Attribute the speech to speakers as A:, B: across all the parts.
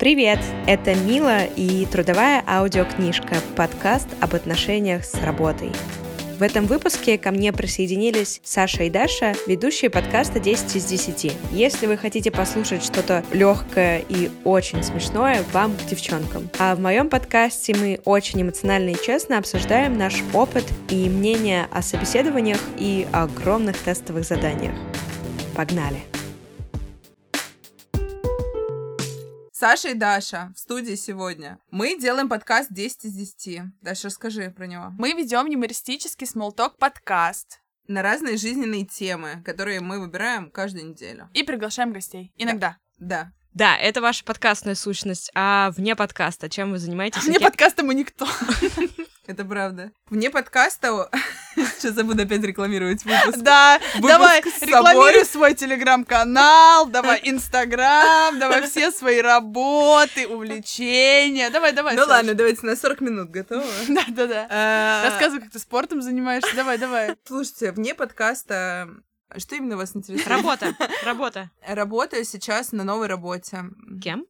A: Привет! Это Мила и трудовая аудиокнижка, подкаст об отношениях с работой. В этом выпуске ко мне присоединились Саша и Даша, ведущие подкаста 10 из 10. Если вы хотите послушать что-то легкое и очень смешное, вам, девчонкам. А в моем подкасте мы очень эмоционально и честно обсуждаем наш опыт и мнение о собеседованиях и огромных тестовых заданиях. Погнали!
B: Саша и Даша в студии сегодня. Мы делаем подкаст 10 из 10. Даша, расскажи про него.
C: Мы ведем юмористический смолток подкаст.
B: На разные жизненные темы, которые мы выбираем каждую неделю.
C: И приглашаем гостей. Иногда.
B: Да.
A: Да, это ваша подкастная сущность, а вне подкаста чем вы занимаетесь?
C: Вне подкаста мы никто.
B: Это правда. Вне подкаста... Сейчас я буду опять рекламировать выпуск.
C: Да,
B: Выпуск
C: давай, рекламируй свой телеграм-канал, давай инстаграм, давай все свои работы, увлечения. Давай, давай,
B: Ну ладно, давайте на 40 минут, готовы?
C: Да-да-да.
B: А,
C: Рассказывай, как ты спортом занимаешься. Давай, давай.
B: Слушайте, вне подкаста... Что именно вас интересует?
A: Работа, работа.
B: Работаю сейчас на новой работе.
A: Кем?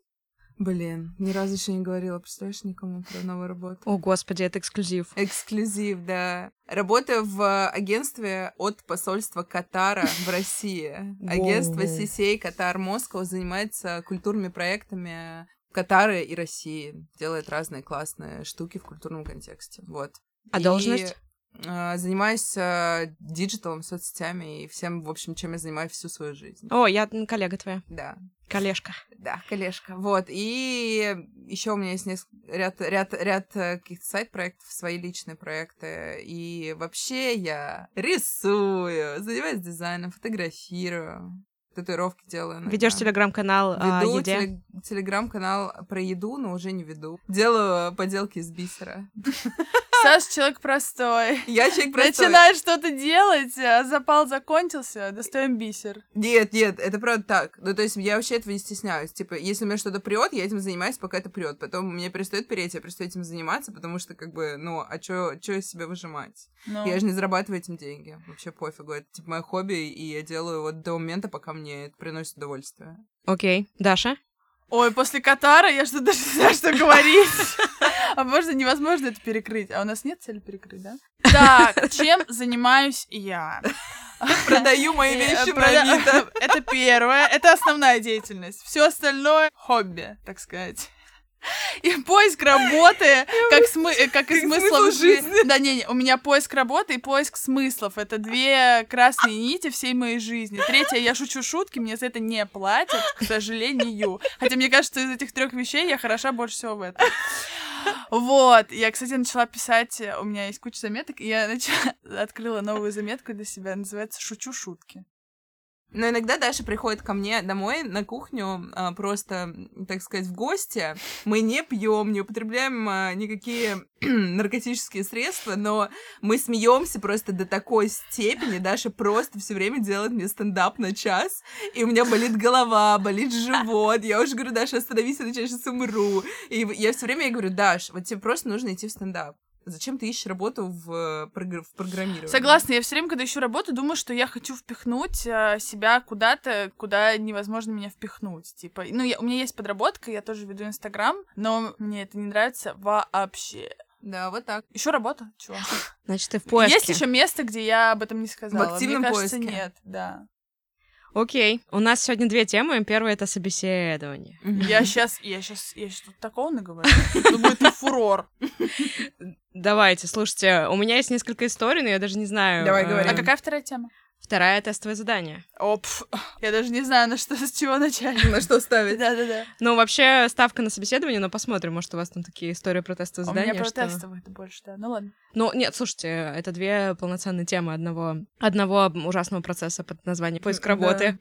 B: Блин, ни разу еще не говорила, представляешь, никому про новую работу.
A: О, господи, это эксклюзив.
B: Эксклюзив, да. Работаю в агентстве от посольства Катара в России. Агентство. CCA Катар Москва занимается культурными проектами Катара и России. Делает разные классные штуки в культурном контексте. Вот.
A: А
B: И,
A: должность?
B: Э, занимаюсь э, диджиталом, соцсетями и всем, в общем, чем я занимаюсь всю свою жизнь.
A: О, я коллега твоя,
B: Да,
A: коллежка.
B: да, коллежка. Вот. И еще у меня есть неск- ряд, ряд, ряд э, каких-то side-проектов, свои личные проекты. И вообще я рисую, занимаюсь дизайном, фотографирую, татуировки делаю. иногда.
A: Ведешь телеграм-канал о
B: Веду
A: еде.
B: теле- телеграм-канал про еду, но уже не веду. Делаю поделки из бисера.
C: Саш, человек простой.
B: Я человек простой.
C: Начинаешь что-то делать, а запал закончился, достаем бисер.
B: Нет, нет, это правда так. Ну, то есть я вообще этого не стесняюсь. Типа, если у меня что-то прет, я этим занимаюсь, пока это прет. Потом мне перестает переть, я перестаю этим заниматься, потому что, как бы, ну, а чё, чё из себя выжимать?
C: Ну,
B: Я же не зарабатываю этим деньги. Вообще пофигу. Это, типа, мое хобби, и я делаю вот до момента, пока мне это приносит удовольствие.
A: Окей. Даша?
C: Ой, после Катара я что даже не знаю, что говорить. А можно невозможно это перекрыть. А у нас нет цели перекрыть, да? Так, чем занимаюсь я?
B: Продаю мои
C: Э,
B: вещи на Авито.
C: Это первое, это основная деятельность. Все остальное хобби, так сказать. И поиск работы, как, смы- э, как и
B: смысл
C: жизни. Да, не, не, у меня поиск работы и поиск смыслов. Это две красные нити всей моей жизни. Третье, я шучу шутки, мне за это не платят, к сожалению. Хотя мне кажется, из этих трех вещей я хороша больше всего в этом. Вот, я, кстати, начала писать, у меня есть куча заметок, и я начала, открыла новую заметку для себя, называется «Шучу шутки».
B: Но иногда Даша приходит ко мне домой на кухню а, просто, так сказать, в гости. Мы не пьем, не употребляем а, никакие наркотические средства, но мы смеемся просто до такой степени. Даша просто все время делает мне стендап на час, и у меня болит голова, болит живот. Я уже говорю, Даша, остановись, иначе я сейчас умру. И я все время ей говорю, Даш, вот тебе просто нужно идти в стендап. Зачем ты ищешь работу в, э, в программировании?
C: Согласна, я все время, когда ищу работу, думаю, что я хочу впихнуть э, себя куда-то, куда невозможно меня впихнуть. Типа, ну, я, у меня есть подработка, я тоже веду Инстаграм, но мне это не нравится вообще.
B: Да, вот так.
C: Еще работа, чего?
A: Значит, ты в поиске.
C: Есть еще место, где я об этом не сказала.
B: В активном
C: Мне кажется,
B: поиске.
C: нет, да.
A: Окей. У нас сегодня две темы. Первая — это собеседование.
C: Я сейчас, я сейчас, я сейчас тут такого наговорю. Это будет фурор.
A: Давайте, слушайте, у меня есть несколько историй, но я даже не знаю.
B: Давай,
A: э,
B: говори.
C: А какая вторая тема?
A: Вторая — тестовое задание.
C: Оп, я даже не знаю, на что, с чего начать.
B: На что ставить?
C: Да-да-да.
A: Ну, вообще, ставка на собеседование, но посмотрим, может, у вас там такие истории про тестовое
C: А У меня про
A: что-
C: тестовое это больше, да. Ну ладно.
A: Ну, нет, слушайте, это две полноценные темы одного, одного ужасного процесса под названием поиск
B: Да.
A: работы.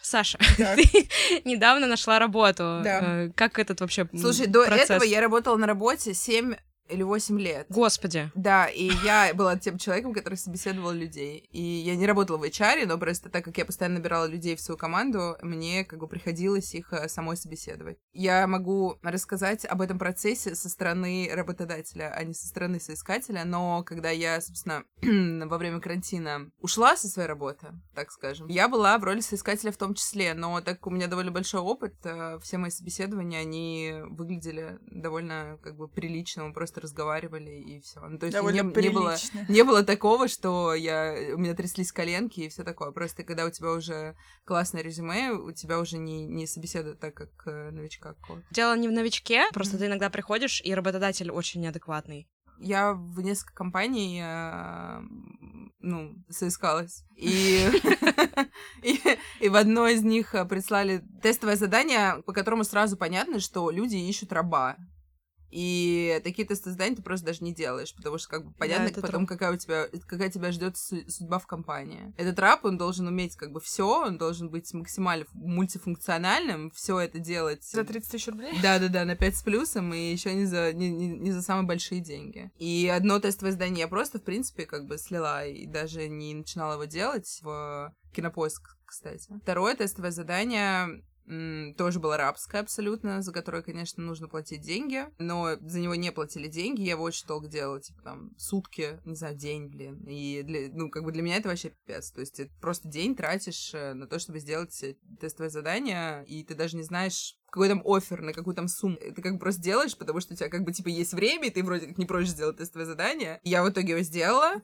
A: Саша,
B: Так.
A: ты недавно нашла работу.
B: Да.
A: Э, Как этот вообще
B: Слушай, до
A: процесс?
B: этого я работала на работе 7 или 8 лет.
A: Господи.
B: Да, и я была тем человеком, который собеседовал людей. И я не работала в HR, но просто так как я постоянно набирала людей в свою команду, мне как бы приходилось их э, самой собеседовать. Я могу рассказать об этом процессе со стороны работодателя, а не со стороны соискателя, но когда я, собственно, во время карантина ушла со своей работы, так скажем, я была в роли соискателя в том числе, но так как у меня довольно большой опыт, э, все мои собеседования, они выглядели довольно как бы прилично, мы просто разговаривали и все. Ну, то есть
C: Довольно
B: не, не было не было такого, что я у меня тряслись коленки и все такое. Просто когда у тебя уже классное резюме, у тебя уже не, не собеседуют так, как э, новичка какого-то.
A: Дело не в новичке, просто ты иногда приходишь, и работодатель очень неадекватный.
B: Я в несколько компаний, э, ну, соискалась. И, и, и в одной из них э, прислали тестовое задание, по которому сразу понятно, что люди ищут раба. И такие тесты заданий ты просто даже не делаешь, потому что как бы понятно
A: это
B: потом, какая у тебя, какая тебя ждет судьба в компании. Этот раб, он должен уметь как бы все, он должен быть максимально мультифункциональным, все это делать.
C: За 30 тысяч рублей?
B: Да, да, да, на 5 с плюсом, и еще не за, не, не, не за самые большие деньги. И одно тестовое задание я просто, в принципе, как бы слила и даже не начинала его делать в кинопоиск, кстати. Второе тестовое задание тоже было рабское абсолютно, за которое, конечно, нужно платить деньги, но за него не платили деньги, я его очень долго делала, типа там сутки, не знаю, день, блин, и для, ну, как бы для меня это вообще пипец, то есть ты просто день тратишь э, на то, чтобы сделать э, тестовое задание, и ты даже не знаешь, какой там офер, на какую там сумму. Ты как бы просто делаешь, потому что у тебя как бы типа есть время, и ты вроде как не прочь сделать тестовое задание. Я в итоге его сделала,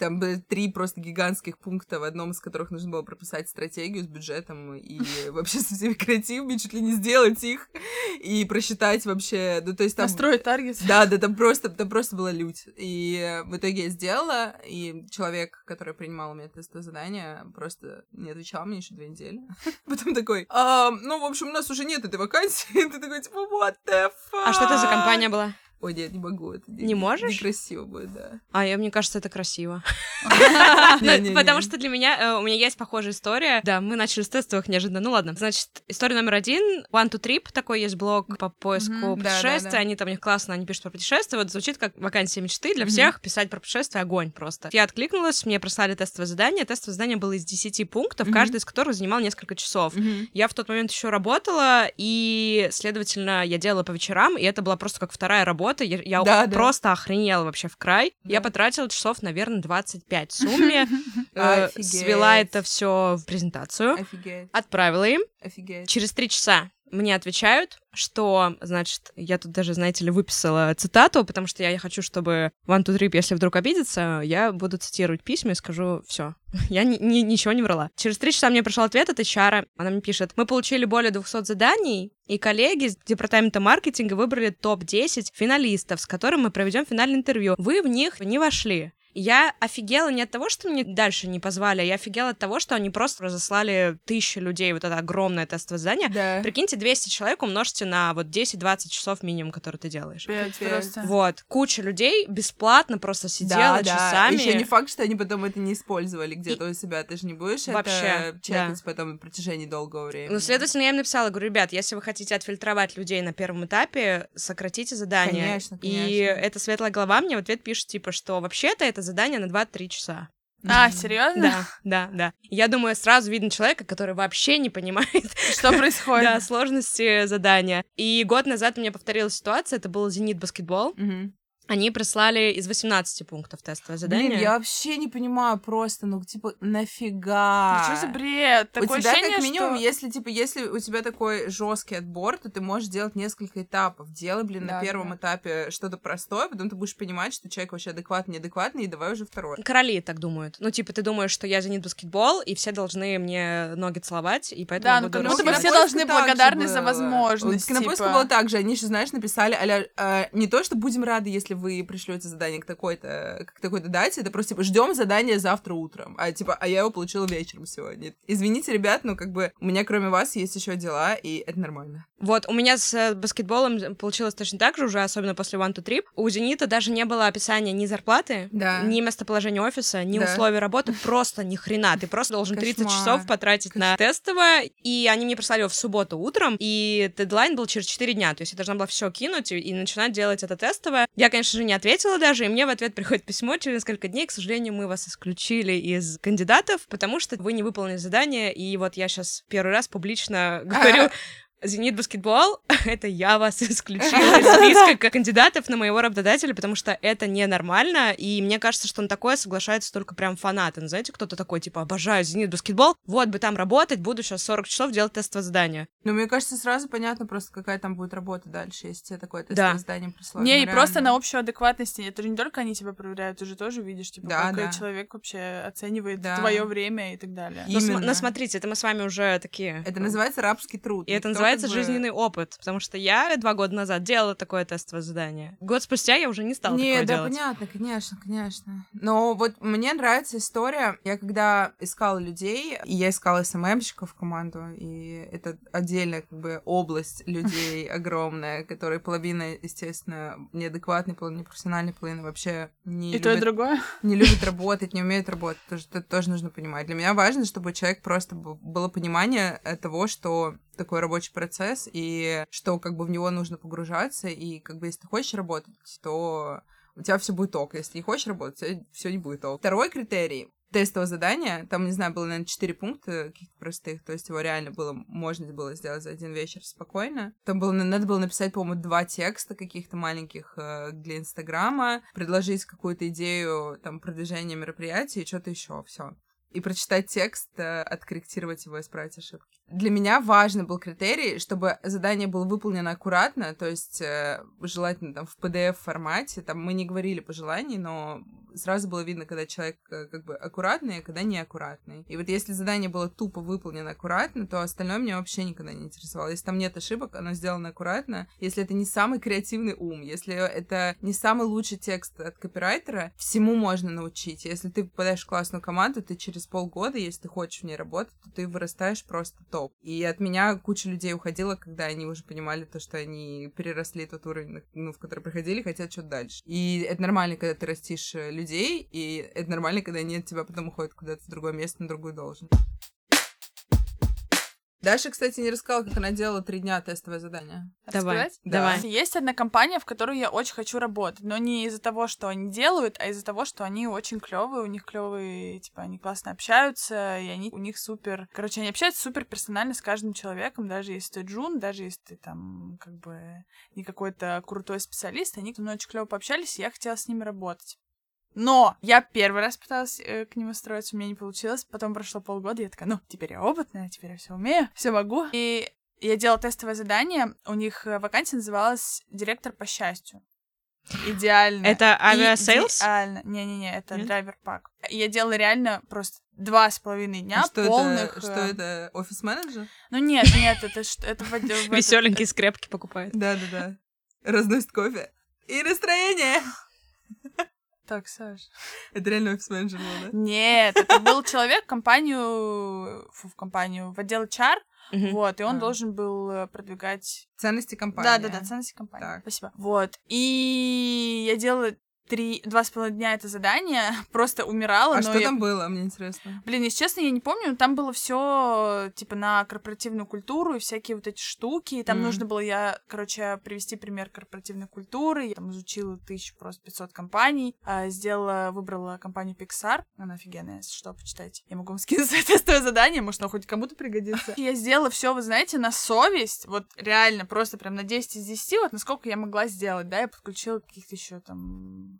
B: там были три просто гигантских пункта, в одном из которых нужно было прописать стратегию с бюджетом и вообще со всеми креативами, чуть ли не сделать их и просчитать вообще, ну то есть там...
C: Настроить таргет.
B: Да, да, там просто, там просто была лють. И в итоге я сделала, и человек, который принимал у меня тестовое задание, просто не отвечал мне еще две недели. Потом такой, «А, ну, в общем, у нас уже нет этой вакансии. Ты такой, типа, what the fuck?
A: А что это за компания была?
B: Ой, нет, не могу. Это
A: Не можешь?
B: Некрасиво будет, да.
A: А я, мне кажется, это красиво.
B: Не-не-не.
A: Потому что для меня, э, у меня есть похожая история. Да, мы начали с тестовых неожиданно. Ну ладно. Значит, история номер один. One to Trip, такой есть блог по поиску путешествий. Они там, у них классно, они пишут про путешествия. Вот звучит как вакансия мечты для всех. Писать про путешествия — огонь просто. Я откликнулась, мне прислали тестовое задание. Тестовое задание было из 10 пунктов, каждый из которых занимал несколько часов. Я в тот момент еще работала, и, следовательно, я делала по вечерам, и это была просто как вторая работа. Я, я
B: Да, да.
A: просто охренела вообще в край. Я
B: Да.
A: потратила часов, наверное, 25 в сумме. Э. Свела это все в презентацию, отправила им. Через три часа мне отвечают, что, значит, я тут даже, знаете ли, выписала цитату, потому что я хочу, чтобы One to Trip, если вдруг обидится, я буду цитировать письма и скажу все. Я ни- ни- ничего не врала. Через три часа мне пришел ответ от HR. Она мне пишет, мы получили более 200 заданий, и коллеги с департамента маркетинга выбрали топ-10 финалистов, с которыми мы проведем финальное интервью. Вы в них не вошли. Я офигела не от того, что мне дальше не позвали, а я офигела от того, что они просто разослали тысячи людей вот это огромное тестовое задание.
B: Да.
A: Прикиньте, 200 человек умножьте на вот 10-20 часов минимум, которые ты делаешь.
C: Пять просто.
A: Вот, куча людей бесплатно просто сидела
B: да,
A: часами.
B: Еще не факт, что они потом это не использовали где-то у себя. Ты же не будешь
A: Вообще,
B: это чекать
A: да.
B: потом на протяжении долгого времени.
A: Ну, следовательно, я им написала, говорю, ребят, если вы хотите отфильтровать людей на первом этапе, сократите задание.
B: Конечно,
A: И
B: конечно.
A: эта светлая голова мне в ответ пишет, типа, что вообще-то это задание на 2-3 часа.
C: А, серьезно?
A: Да, да, да. Я думаю, сразу видно человека, который вообще не понимает,
C: Что происходит?
A: да, сложности задания. И год назад у меня повторилась ситуация, это был «Зенит баскетбол». Они прислали из 18 пунктов тестовое задание.
B: Блин, я вообще не понимаю просто, ну, типа, нафига?
C: Что за бред?
B: у
C: Такое
B: тебя
C: ощущение,
B: как минимум,
C: что...
B: если типа, если у тебя такой жесткий отбор, то ты можешь делать несколько этапов. Делай, блин,
C: Да,
B: на первом
C: да.
B: этапе что-то простое, потом ты будешь понимать, что человек вообще адекватный, неадекватный, и давай уже второй.
A: Короли так думают. Ну, типа, ты думаешь, что я «Зенит баскетбол», и все должны мне ноги целовать, и поэтому
C: Да, ну, как будто бы все должны благодарны за
B: было.
C: возможность,
B: Вот
C: типа.
B: было так же. Они же, знаешь, написали, аля, э, не то, что будем рады, если вы пришлете задание к такой-то, к такой-то дате, это просто, типа, ждем задание завтра утром. А, типа, а я его получила вечером сегодня. Извините, ребят, но, как бы, у меня, кроме вас, есть еще дела, и это нормально.
A: Вот, у меня с э, баскетболом получилось точно так же, уже особенно после One to Trip. У «Зенита» даже не было описания ни зарплаты,
B: Да.
A: ни местоположения офиса, ни
B: Да.
A: условий работы, просто ни хрена. Ты просто должен 30
B: Кошмар.
A: часов потратить на тестовое, и они мне прислали его в субботу утром, и дедлайн был через 4 дня, то есть я должна была все кинуть и, начинать делать это тестовое. Я, конечно же, не ответила даже, и мне в ответ приходит письмо через несколько дней, к сожалению, мы вас исключили из кандидатов, потому что вы не выполнили задание, и вот я сейчас первый раз публично говорю, Зенит баскетбол, это я вас исключила из списка кандидатов на моего работодателя, потому что это ненормально, и мне кажется, что на такое соглашаются только прям фанаты. Ну, знаете, кто-то такой, типа, обожаю Зенит баскетбол, вот бы там работать, буду сейчас 40 часов делать тестовое задание.
B: Ну, мне кажется, сразу понятно просто, какая там будет работа дальше, если тебе такое тестовое
A: Да.
B: задание прислали.
C: Не,
B: Ну,
C: и просто на общую адекватность. Это же не только они тебя проверяют, ты же тоже видишь, типа,
B: Да,
C: как
B: да.
C: человек вообще оценивает
B: Да.
C: твое время и так далее.
B: И-
A: Но, см-
B: Именно.
A: но смотрите, это мы с вами уже такие...
B: Это называется рабский труд.
A: И это
B: Никто
A: называется
B: как бы-
A: жизненный опыт, потому что я два года назад делала такое тестовое задание. Год спустя я уже не стала
B: Не,
A: такое
B: да,
A: делать.
B: понятно, конечно, конечно. Но вот мне нравится история. Я когда искала людей, и я искала СММщиков в команду, и это отдельная как бы область людей огромная, которые половина, естественно, неадекватные, половина непрофессиональные, половина вообще не
C: И то, и другое.
B: не любит работать, не умеет работать. Тоже, это тоже нужно понимать. Для меня важно, чтобы у человека просто было понимание того, что такой рабочий процесс, и что как бы в него нужно погружаться, и как бы если ты хочешь работать, то у тебя все будет ок. Если не хочешь работать, все не будет ок. Второй критерий тестового задания, там, не знаю, было, наверное, четыре пункта каких-то простых, то есть его реально было, можно было сделать за один вечер спокойно. Там было, надо было написать, по-моему, два текста каких-то маленьких э, для Инстаграма, предложить какую-то идею, там, продвижения мероприятия и что-то еще, все. И прочитать текст, э, откорректировать его, исправить ошибки. Для меня важный был критерий, чтобы задание было выполнено аккуратно, то есть э, желательно там в PDF-формате, там мы не говорили пожеланий, но сразу было видно, когда человек э, как бы аккуратный, а когда неаккуратный. И вот если задание было тупо выполнено аккуратно, то остальное меня вообще никогда не интересовало. Если там нет ошибок, оно сделано аккуратно. Если это не самый креативный ум, если это не самый лучший текст от копирайтера, всему можно научить. Если ты попадаешь в классную команду, ты через полгода, если ты хочешь в ней работать, то ты вырастаешь просто топ. И от меня куча людей уходила, когда они уже понимали то, что они переросли тот уровень, ну, в который проходили, хотят что-то дальше. И это нормально, когда ты растишь э, людей, и это нормально, когда они от тебя потом уходят куда-то в другое место, на другую должность. Даша, кстати, не рассказала, как она делала три дня тестовое задание.
A: Давай,
C: Рассказать?
A: давай.
C: Есть одна компания, в которую я очень хочу работать, но не из-за того, что они делают, а из-за того, что они очень клевые, у них клевые, типа, они классно общаются, и они у них супер. Короче, они общаются супер персонально с каждым человеком, даже если ты джун, даже если ты там, как бы, не какой-то крутой специалист, они со мной очень клево пообщались, и я хотела с ними работать. Но я первый раз пыталась э, к ним устроиться, у меня не получилось. Потом прошло полгода, я такая, ну, теперь я опытная, теперь я все умею, все могу. И я делала тестовое задание, у них э, вакансия называлась «Директор по счастью». Идеально.
A: Это Aviasales?
C: Идеально. Не-не-не, это
A: Нет?
C: DriverPack. Я делала реально просто два с половиной дня
B: А что
C: полных...
B: это? Что
C: э,
B: это? Офис-менеджер?
C: Ну нет, нет, это это
A: Веселенькие скрепки покупает.
B: Да-да-да. Разносит кофе. И настроение.
C: Так, Саш.
B: Это реально офис-менеджер был, да?
C: Нет, это был человек в компанию, фу, в компанию, в отдел HR,
A: Мгм.
C: вот, и он
B: А.
C: должен был э, продвигать...
B: Ценности компании.
C: Да-да-да, ценности компании.
B: Так.
C: Спасибо. Вот, и я делала три, два с половиной дня это задание, просто умирала,
B: А
C: но
B: что
C: я-
B: там было, мне интересно?
C: Блин, если честно, я не помню, но там было все типа на корпоративную культуру и всякие вот эти штуки. И там
B: Мгм.
C: нужно было я, короче, привести пример корпоративной культуры. Я там изучила тысячу, просто 500 компаний. а, сделала, выбрала компанию Pixar. Она офигенная, если что, почитайте. Я могу вам скинуть тестовое задание, может, оно хоть кому-то пригодится. Я сделала все, вы знаете, на совесть. Вот реально, просто прям на 10 из 10, вот насколько я могла сделать, да, я подключила каких-то еще там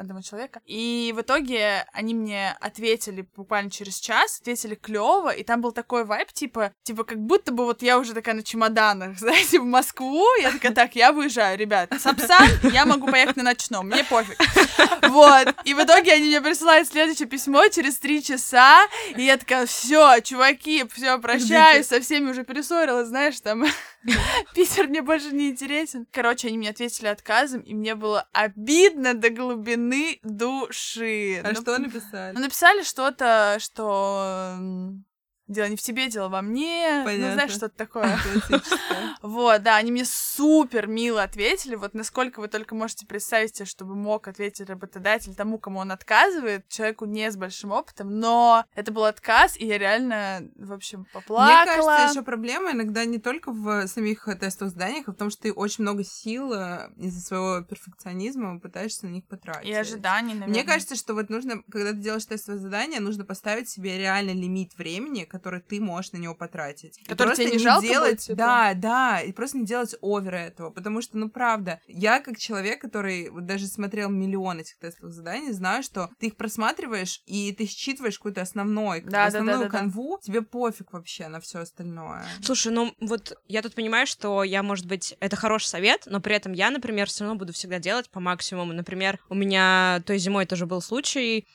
C: одного человека. И в итоге они мне ответили буквально через час, ответили клево, и там был такой вайб, типа, типа, как будто бы вот я уже такая на чемоданах, знаете, в Москву, я такая, так, я выезжаю, ребят, Сапсан, я могу поехать на ночном, мне пофиг. Вот, и в итоге они мне присылают следующее письмо через три часа, и я такая, все, чуваки, все, прощаюсь, со всеми уже перессорилась, знаешь, там, Питер мне больше не интересен. Короче, они мне ответили отказом, и мне было обидно до глубины души.
B: А
C: Ну,
B: что написали?
C: ну, написали что-то, что... Дело не в тебе, дело во мне.
B: Понятно.
C: Ну, знаешь, что-то такое. Вот, да, они мне супер мило ответили. Вот насколько вы только можете представить себе, чтобы мог ответить работодатель тому, кому он отказывает, человеку не с большим опытом. Но это был отказ, и я реально, в общем,
B: Мне
C: поплакала.
B: кажется, еще проблема иногда не только в самих э, тестовых заданиях, а в том, что ты очень много сил э, из-за своего перфекционизма пытаешься на них потратить.
C: И ожиданий, наверное.
B: Мне кажется, что вот нужно, когда ты делаешь тестовое задание, нужно поставить себе реально лимит времени, который ты можешь на него потратить.
C: Который
B: просто
C: тебе не жалко будет,
B: делать,
C: типа?
B: да, да, и просто не делать овера этого, потому что, ну, правда, я как человек, который вот даже смотрел миллион этих тестовых заданий, знаю, что ты их просматриваешь, и ты считываешь какой-то основной,
C: Да, да,
B: основную
C: да, да, да.
B: канву, тебе пофиг вообще на все остальное.
A: Слушай, ну вот я тут понимаю, что я, может быть, это хороший совет, но при этом я, например, все равно буду всегда делать по максимуму. Например, у меня той зимой тоже был случай.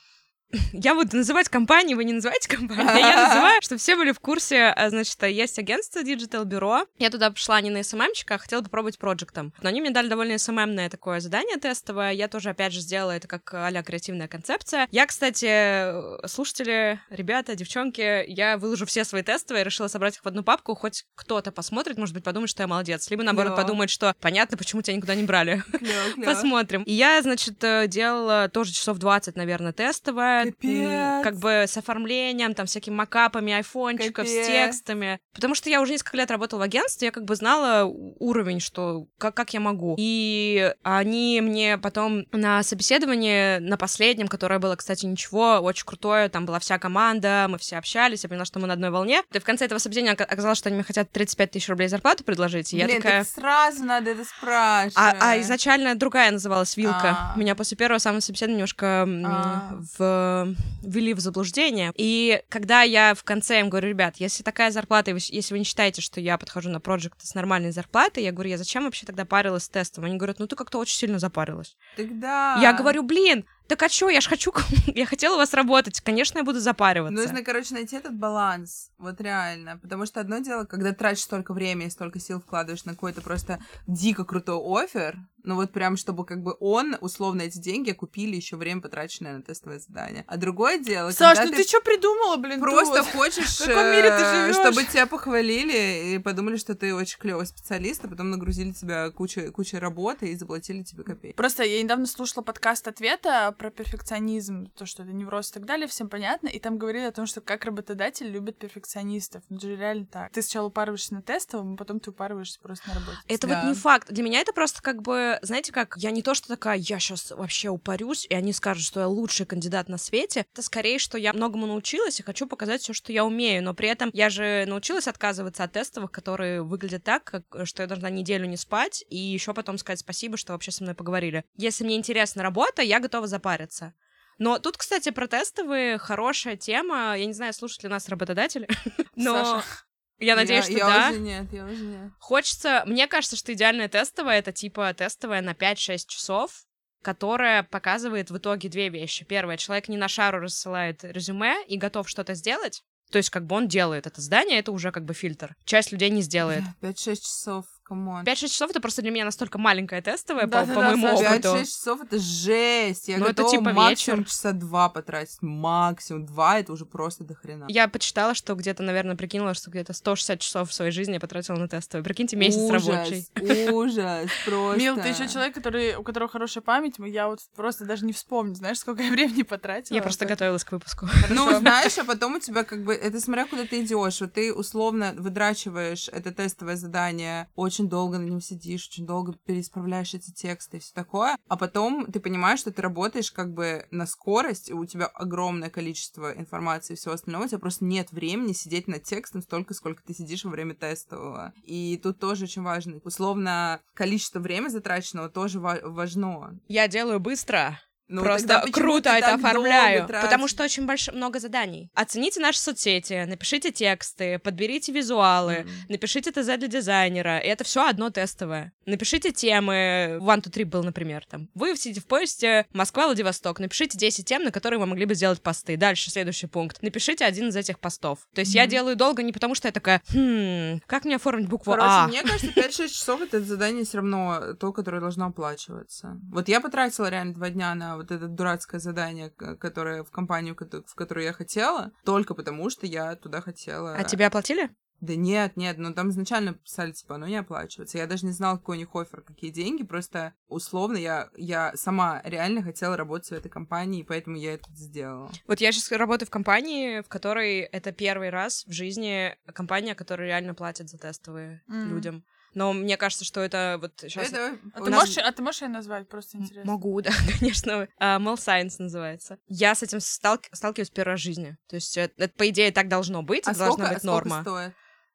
A: Я буду называть компании, вы не называете компанию, а я называю, чтобы все были в курсе. А, Значит, есть агентство Digital Бюро. Я туда пришла не на СММчика, а хотела попробовать проектом. Но они мне дали довольно СММное такое задание тестовое. Я тоже, опять же, сделала это как а креативная концепция. Я, кстати, слушатели, ребята, девчонки, я выложу все свои тестовые, решила собрать их в одну папку, хоть кто-то посмотрит, может быть, подумает, что я молодец. Либо, наоборот,
B: Клёво.
A: подумает, что понятно, почему тебя никуда не брали.
B: Клёво, клёво.
A: Посмотрим. И я, значит, э, делала тоже часов 20, наверное, тестовое.
B: Капец.
A: Как бы с оформлением, там, всякими макапами айфончиков, с
B: Капец.
A: текстами. Потому что я уже несколько лет работала в агентстве, я как бы знала уровень, что как, как я могу. И они мне потом на собеседовании, на последнем, которое было, кстати, ничего, очень крутое, там была вся команда, мы все общались, я поняла, что мы на одной волне. И в конце этого собеседования ока- оказалось, что они мне хотят 35 тысяч рублей зарплату предложить. И я
B: Блин,
A: такая...
B: так сразу надо это спрашивать.
A: А, а изначально другая называлась Вилка.
B: А.
A: Меня после первого самого собеседования немножко
B: А.
A: в, ввели в заблуждение. И когда я в конце им говорю, ребят, если такая зарплата, если вы не считаете, что я подхожу на проект с нормальной зарплатой, я говорю, я зачем вообще тогда парилась с тестом? Они говорят, ну ты как-то очень сильно запарилась.
B: Тогда...
A: Я говорю, блин, так а чё, я ж хочу, я хотела у вас работать, конечно, я буду запариваться.
B: Нужно, короче, найти этот баланс. Вот реально. Потому что одно дело, когда тратишь столько времени и столько сил вкладываешь на какой-то просто дико крутой офер, ну вот прям, чтобы как бы он, условно, эти деньги купили еще время, потраченное на тестовое задание. А другое дело,
C: Саш, ну ты что придумала, блин,
B: просто
C: тут?
B: хочешь,
C: В каком мире ты
B: э, чтобы тебя похвалили и подумали, что ты очень клевый специалист, а потом нагрузили тебя кучей, кучей работы и заплатили тебе копейки.
C: Просто я недавно слушала подкаст ответа про перфекционизм, то, что это невроз и так далее, всем понятно, и там говорили о том, что как работодатель любит перфекционистов. Ну, это же реально так. Ты сначала упарываешься на тестовом, а потом ты упарываешься просто на работе.
A: Это
B: Да.
A: вот не факт. Для меня это просто как бы, знаете как, я не то, что такая, я сейчас вообще упарюсь, и они скажут, что я лучший кандидат на свете. Это скорее, что я многому научилась и хочу показать все, что я умею. Но при этом я же научилась отказываться от тестовых, которые выглядят так, как, что я должна неделю не спать, и еще потом сказать спасибо, что вообще со мной поговорили. Если мне интересна работа, я готова запариться. Но тут, кстати, про тестовые хорошая тема. Я не знаю, слушают ли нас работодатели, но
C: Саша.
A: Я надеюсь,
B: я,
A: что
B: я
A: да.
B: уже нет, я уже нет.
A: Хочется, мне кажется, что идеальное тестовое это типа тестовое на 5-6 часов, которое показывает в итоге две вещи. Первое, человек не на шару рассылает резюме и готов что-то сделать. То есть, как бы он делает это задание, это уже как бы фильтр. Часть людей не сделает.
B: 5-6 часов, come on.
A: 5-6 часов это просто для меня настолько маленькое тестовое, по,
C: Да-да-да,
A: по моему
C: Саша.
A: опыту.
B: 5-6 часов это жесть. Я
A: Ну, это
B: готова
A: типа
B: максимум
A: вечер.
B: часа два потратить. Максимум два это уже просто до хрена.
A: Я почитала, что где-то, наверное, прикинула, что где-то 160 часов в своей жизни я потратила на тестовое. Прикиньте, месяц
B: ужас,
A: рабочий.
B: Ужас, просто.
C: Мил, ты еще человек, который, у которого хорошая память, я вот просто даже не вспомню, знаешь, сколько я времени потратила.
A: Я просто
C: это.
A: готовилась к выпуску.
B: Ну, знаешь, а потом у тебя как бы, это смотря куда ты идешь, вот ты условно выдрачиваешь это тестовое задание, очень долго на нем сидишь, очень долго переисправляешь эти тексты и все такое, а потом ты понимаешь, что ты работаешь как бы на скорость, и у тебя огромное количество информации и всего остального, у тебя просто нет времени сидеть над текстом столько, сколько ты сидишь во время тестового. И тут тоже очень важно. Условно, количество времени затраченного тоже ва- важно.
A: Я делаю быстро,
B: Ну,
A: Просто круто это оформляю. Потому что очень больш... много заданий. Оцените наши соцсети, напишите тексты, подберите визуалы,
B: Мгм.
A: напишите ТЗ для дизайнера. И это все одно тестовое. Напишите темы. One, two, three был, например, там. Вы сидите в поезде Москва-Владивосток. Напишите 10 тем, на которые вы могли бы сделать посты. Дальше, следующий пункт. Напишите один из этих постов. То есть я
B: Мгм.
A: делаю долго не потому, что я такая, хм, как мне оформить букву
B: Короче,
A: А?
B: мне кажется, 5-6 часов это задание все равно то, которое должно оплачиваться. Вот я потратила реально два дня на вот это дурацкое задание, которое в компанию, в которую я хотела, только потому что я туда хотела.
A: А тебе оплатили?
B: Да нет, нет, ну там изначально писали, типа, оно не оплачивается. Я даже не знала, какой у них офер, какие деньги, просто условно я, я сама реально хотела работать в этой компании, и поэтому я это сделала.
A: Вот я сейчас работаю в компании, в которой это первый раз в жизни компания, которая реально платит за тестовые
C: Мгм.
A: людям. Но мне кажется, что это вот сейчас...
B: Это
C: А ты,
B: нас-
C: можешь, а ты можешь ее назвать? Просто интересно.
A: Могу, да, конечно. А, Mel Science называется. Я с этим сталки- сталкиваюсь в жизни. То есть это, это, по идее, так должно быть,
B: А
A: это должна
B: сколько,
A: быть
B: сколько
A: норма.
B: стоит?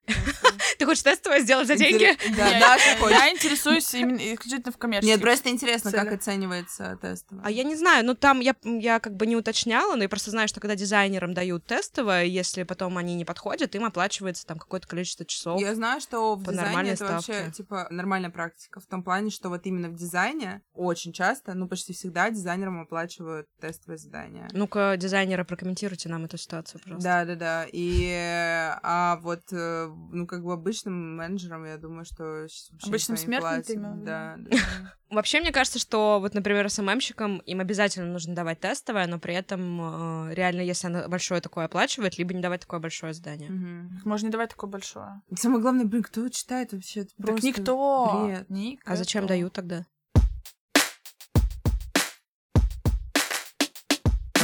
A: Ты хочешь тестовое сделать за деньги?
B: Да,
C: Я-
B: Даша
C: я,
B: хочет.
C: интересуюсь именно исключительно в коммерческих.
B: Нет, просто интересно, как оценивается тестовое.
A: А я не знаю, ну там я, я как бы не уточняла, но я просто знаю, что когда дизайнерам дают тестовое, если потом они не подходят, им оплачивается там какое-то количество часов.
B: Я знаю, что в дизайне это вообще, типа, нормальная практика. В том плане, что вот именно в дизайне очень часто, ну, почти всегда дизайнерам оплачивают тестовые задания.
A: Ну-ка, дизайнеры, прокомментируйте нам эту ситуацию, просто.
B: Да, да, да. И а вот, э, ну, как бы обычным менеджерам, я думаю, что
C: Обычным виду?
B: Да, да.
A: Вообще, мне кажется, что вот, например, СММщикам им обязательно нужно давать тестовое, но при этом э, реально, если она большое такое оплачивает, либо не давать такое большое задание.
B: Мгм.
C: Можно не давать такое большое.
B: Самое главное, блин, кто читает вообще? Это
C: Так
B: просто
C: никто.
B: бред.
C: Никто.
A: А зачем дают тогда?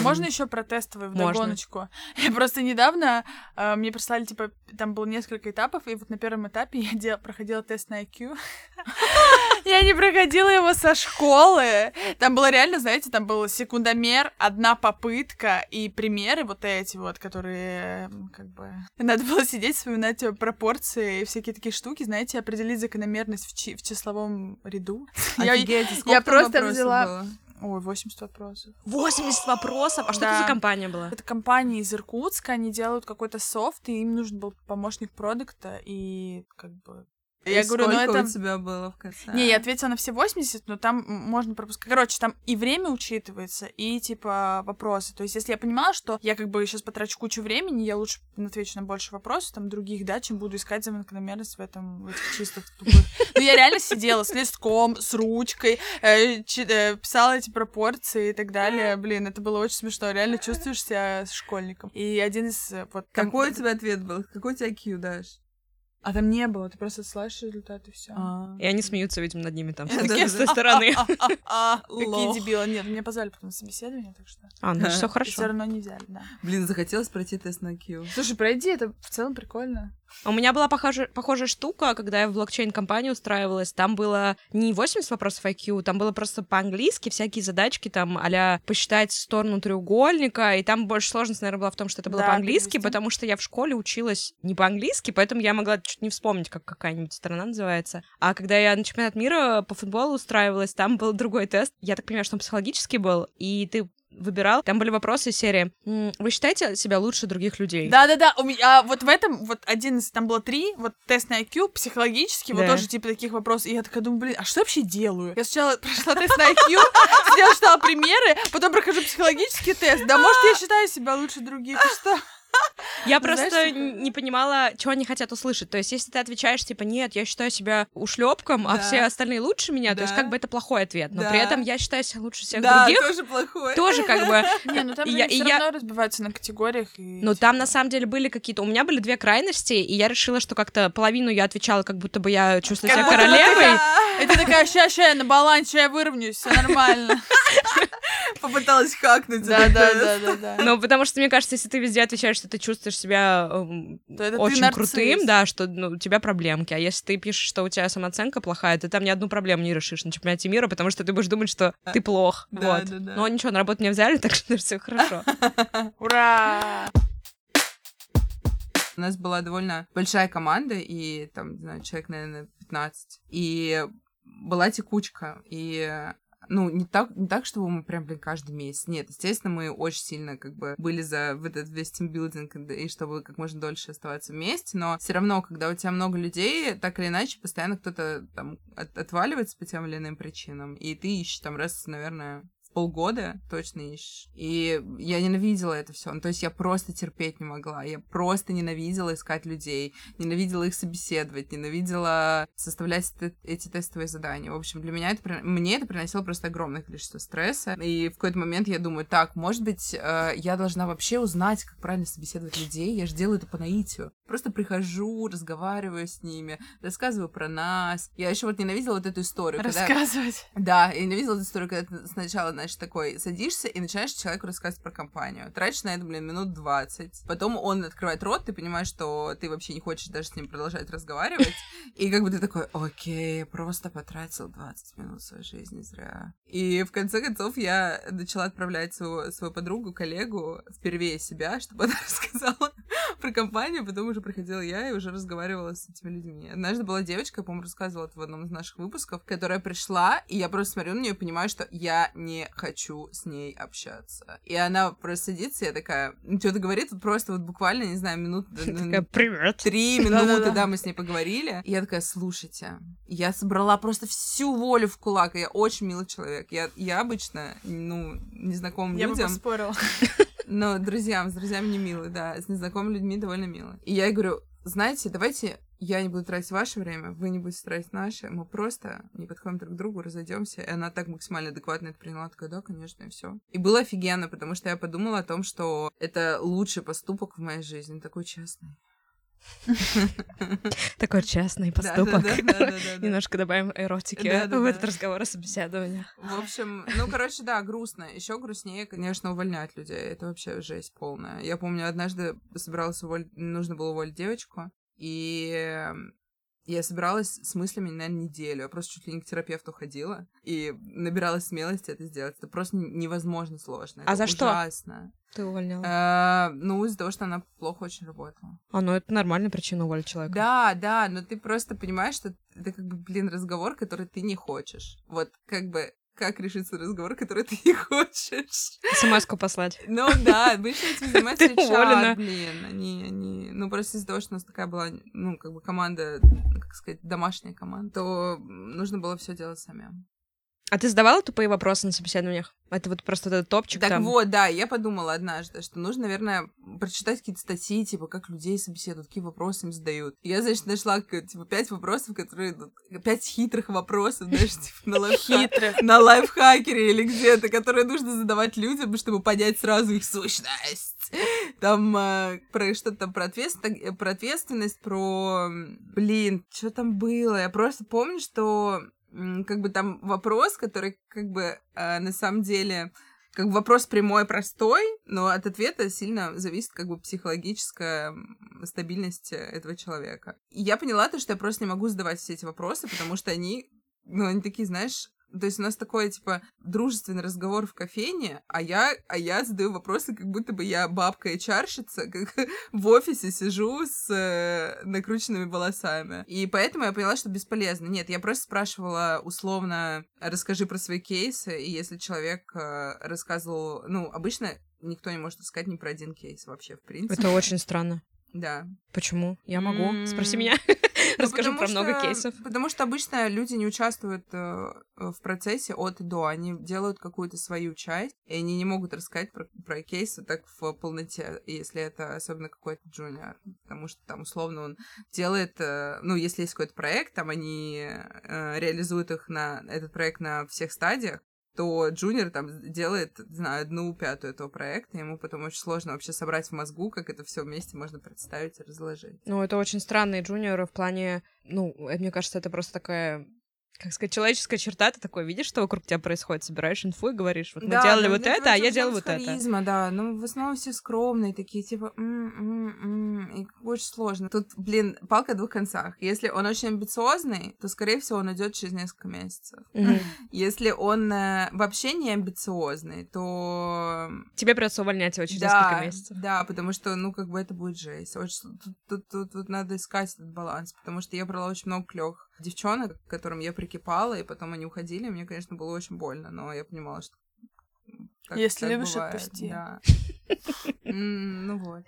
C: Можно еще про тестовые
A: Можно.
C: вдогоночку? Я просто недавно э, мне прислали, типа, там было несколько этапов, и вот на первом этапе я дел- проходила тест на IQ. Я не проходила его со школы. Там было реально, знаете, там был секундомер, одна попытка и примеры вот эти вот, которые как бы... Надо было сидеть, вспоминать э, пропорции и всякие такие штуки, знаете, определить закономерность в, чи- в числовом ряду. Я-
B: Офигеть,
C: я
B: там
C: просто взяла-
B: было?
C: Ой, 80 вопросов.
A: 80 вопросов! А что это
C: Да.
A: за компания была?
C: Это компания из Иркутска, они делают какой-то софт, и им нужен был помощник продукта, и как бы...
B: И
C: Я говорю, ну это...
B: у тебя было в конце?
C: Не, я ответила на все 80, но там можно пропускать. Короче, там и время учитывается, и, типа, вопросы. То есть, если я понимала, что я, как бы, сейчас потрачу кучу времени, я лучше отвечу на больше вопросов, там, других, да, чем буду искать закономерность в этом, в этих чистых тупых. Ну, я реально сидела с листком, с ручкой, э, чи- э, писала эти пропорции и так далее. Блин, это было очень смешно. Реально чувствуешь себя школьником. И один из, э, вот... там-
B: Какой у тебя ответ был? Какой у тебя IQ, Даш?
C: А там не было, ты просто слышишь результаты, все.
B: А.
A: И они смеются, видимо, над ними там. С
B: да,
A: такой
B: да.
A: стороны.
C: Какие дебилы. Нет, меня позвали потом на собеседование, так что...
A: А, ну все
C: Все
A: хорошо.
C: равно не взяли, да.
B: Блин, захотелось пройти тест на IQ.
C: Слушай, пройди, это в целом прикольно.
A: У меня была похожа- похожая штука, когда я в блокчейн-компанию устраивалась. Там было не 80 вопросов IQ, там было просто по-английски всякие задачки, там а посчитать сторону треугольника, и там больше сложность, наверное, была в том, что это было
C: Да,
A: по-английски, потому что я в школе училась не по-английски, поэтому я могла чуть не вспомнить, как какая-нибудь страна называется. А когда я на чемпионат мира по футболу устраивалась, там был другой тест. Я так понимаю, что он психологический был, и ты выбирал. Там были вопросы из серии «М, «Вы считаете себя лучше других людей?»
C: Да-да-да, а вот в этом, вот один из, там было три, вот тест на IQ, психологический, вот
A: Да.
C: тоже типа таких вопросов. И я такая думаю, блин, а что я вообще делаю? Я сначала прошла тест на IQ, сидела, читала примеры, потом прохожу психологический тест. Да может, я считаю себя лучше других, что?
A: Я просто
C: знаешь,
A: не понимала, чего они хотят услышать. То есть, если ты отвечаешь, типа, нет, я считаю себя ушлепком, а
B: Да.
A: все остальные лучше меня, то есть,
B: Да.
A: как бы это плохой ответ. Но
B: Да.
A: при этом я считаю себя лучше всех
B: Да,
A: других.
B: тоже плохой.
A: Тоже как бы...
C: Не, ну там
A: И я-
C: все
A: и я-
C: равно разбиваются на категориях. И,
A: Ну, там
C: типа,
A: на самом деле были какие-то... У меня были две крайности, и я решила, что как-то половину я отвечала, как будто бы я чувствую
C: Как
A: себя королевой.
C: Ты такая, ща, ща, я на балансе, я выровняюсь, все нормально.
B: Попыталась хакнуть.
C: Да, да, да, да, да.
A: Ну, потому что, мне кажется, если ты везде отвечаешь, что ты чувствуешь себя
C: ты
A: очень крутым, да, что ну, у тебя проблемки. А если ты пишешь, что у тебя самооценка плохая, ты там ни одну проблему не решишь на чемпионате мира, потому что ты будешь думать, что ты плох.
B: Да,
A: вот.
B: да, да.
A: Но ничего, на работу не взяли, так что все хорошо.
C: Ура!
B: У нас была довольно большая команда, и там, не знаю, человек, наверное, 15. И была текучка, и ну, не так, не так, чтобы мы прям, блин, каждый месяц. Нет, естественно, мы очень сильно, как бы, были за вот этот весь тимбилдинг, и чтобы как можно дольше оставаться вместе, но все равно, когда у тебя много людей, так или иначе, постоянно кто-то там от- отваливается по тем или иным причинам, и ты ищешь там раз, наверное, в полгода точно ищешь. И я ненавидела это все. Ну, то есть я просто терпеть не могла. Я просто ненавидела искать людей, ненавидела их собеседовать, ненавидела составлять эти тестовые задания. В общем, для меня это, мне это приносило просто огромное количество стресса. И в какой-то момент я думаю, так, может быть, э, я должна вообще узнать, как правильно собеседовать людей. Я же делаю это по наитию. Просто прихожу, разговариваю с ними, рассказываю про нас. Я еще вот ненавидела вот эту историю.
C: Рассказывать.
B: Когда... Да, я ненавидела эту историю, когда ты сначала, знаешь, такой садишься и начинаешь человеку рассказывать про компанию. Тратишь на это, блин, минут 20. Потом он открывает рот, ты понимаешь, что ты вообще не хочешь даже с ним продолжать разговаривать. И как бы ты такой, окей, просто потратил 20 минут своей жизни зря. И в конце концов я начала отправлять свою, свою подругу, коллегу впервые себя, чтобы она рассказала про компанию, потом уже приходила я и уже разговаривала с этими людьми. Однажды была девочка, по-моему, рассказывала это в одном из наших выпусков, которая пришла, и я просто смотрю на нее и понимаю, что я не хочу с ней общаться. И она просто садится, и я такая, ну, что-то говорит, вот просто вот буквально, не знаю, минут...
A: Такая, привет.
B: Три минуты, да, мы с ней поговорили. И я такая, слушайте, я собрала просто всю волю в кулак, и я очень милый человек. Я, я обычно, ну, незнакомым
C: я
B: людям...
C: Я бы поспорила.
B: Но друзьям, с друзьями не милый, да, с незнакомыми людьми довольно мило. И я ей говорю, знаете, давайте я не буду тратить ваше время, вы не будете тратить наше, мы просто не подходим друг к другу, разойдемся. И она так максимально адекватно это приняла, такая, да, конечно, и все. И было офигенно, потому что я подумала о том, что это лучший поступок в моей жизни, такой честный.
A: Такой частный поступок. Немножко добавим эротики в этот разговор о собеседовании.
B: В общем, ну, короче, да, грустно. Еще грустнее, конечно, увольнять людей. Это вообще жесть полная. Я помню, однажды собиралась уволить, нужно было уволить девочку, и я собиралась с мыслями, наверное, неделю. Я просто чуть ли не к терапевту ходила и набиралась смелости это сделать. Это просто невозможно сложно.
A: А
B: это
A: за
B: ужасно.
A: что ты увольняла?
B: А, ну, из-за того, что она плохо очень работала.
A: А, ну это нормальная причина уволить человека.
B: Да, да, но ты просто понимаешь, что это как бы, блин, разговор, который ты не хочешь. Вот как бы как решится разговор, который ты не хочешь.
A: смс послать.
B: Ну да, обычно этим занимается чат, блин. Они, они... Ну, просто из-за того, что у нас такая была, ну, как бы команда, как сказать, домашняя команда, то нужно было все делать самим.
A: А ты задавала тупые вопросы на собеседованиях? Это вот просто этот топчик
B: так
A: там?
B: вот, да, я подумала однажды, что нужно, наверное, прочитать какие-то статьи, типа, как людей собеседуют, какие вопросы им задают. Я, значит, нашла, типа, пять вопросов, которые... Пять хитрых вопросов, знаешь, типа, на, лайфхак... на лайфхакере или где-то, которые нужно задавать людям, чтобы понять сразу их сущность. Там э, про что-то там про, ответственность, про ответственность, про... Блин, что там было? Я просто помню, что как бы там вопрос, который как бы э, на самом деле как бы вопрос прямой, простой, но от ответа сильно зависит как бы психологическая стабильность этого человека. И я поняла то, что я просто не могу задавать все эти вопросы, потому что они, ну, они такие, знаешь, то есть у нас такой, типа, дружественный разговор в кофейне, а я, а я задаю вопросы, как будто бы я бабка и чарщица, как в офисе сижу с э, накрученными волосами. И поэтому я поняла, что бесполезно. Нет, я просто спрашивала условно, расскажи про свои кейсы, и если человек э, рассказывал, ну, обычно никто не может рассказать ни про один кейс вообще, в принципе.
A: Это очень странно.
B: Да.
A: Почему? Я могу. Спроси меня. Ну, Расскажу про
B: что,
A: много кейсов.
B: Потому что обычно люди не участвуют э, в процессе от и до. Они делают какую-то свою часть, и они не могут рассказать про, про кейсы так в полноте, если это особенно какой-то джуниор. Потому что там, условно, он делает... Э, ну, если есть какой-то проект, там они э, реализуют их на этот проект на всех стадиях, то Джуниор там делает, знаю, одну пятую этого проекта, ему потом очень сложно вообще собрать в мозгу, как это все вместе можно представить и разложить.
A: Ну, это очень странные джуниоры в плане, ну, мне кажется, это просто такая как сказать, человеческая черта, ты такой видишь, что вокруг тебя происходит, собираешь инфу и говоришь, вот мы да, делали вот это, а я делал вот
B: харизма, это. да, ну в основном все скромные, такие, типа, м-м-м, и очень сложно. Тут, блин, палка о двух концах. Если он очень амбициозный, то, скорее всего, он идет через несколько месяцев. Mm-hmm. Если он э, вообще не амбициозный, то...
A: Тебе придется увольнять его через да, несколько месяцев.
B: Да, потому что, ну, как бы это будет жесть. Очень... Тут, тут, тут, тут надо искать этот баланс, потому что я брала очень много клёвых девчонок, к которым я прикипала, и потом они уходили. Мне, конечно, было очень больно, но я понимала, что
C: так, Если так любишь, бывает. отпусти.
B: Да. Ну вот.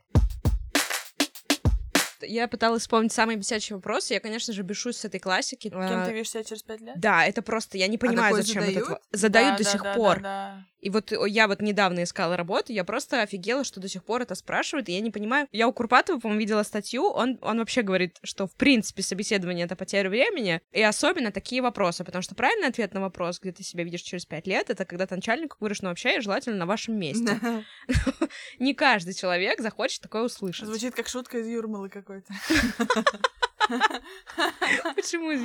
A: Я пыталась вспомнить самый бесячий вопрос. Я, конечно же, бешусь с этой классики.
C: Кем ты видишь себя через пять лет?
A: Да, это просто, я не а понимаю, а зачем задают? этот... Задают да, до да, сих да, пор.
C: Да, да.
A: И вот я вот недавно искала работу, я просто офигела, что до сих пор это спрашивают, и я не понимаю. Я у Курпатова, по-моему, видела статью, он, он вообще говорит, что, в принципе, собеседование — это потеря времени, и особенно такие вопросы, потому что правильный ответ на вопрос, где ты себя видишь через пять лет, это когда ты начальнику говоришь, ну, вообще, я желательно на вашем месте. Не каждый человек захочет такое услышать.
C: Звучит как шутка из Юрмалы какой-то.
A: Почему из?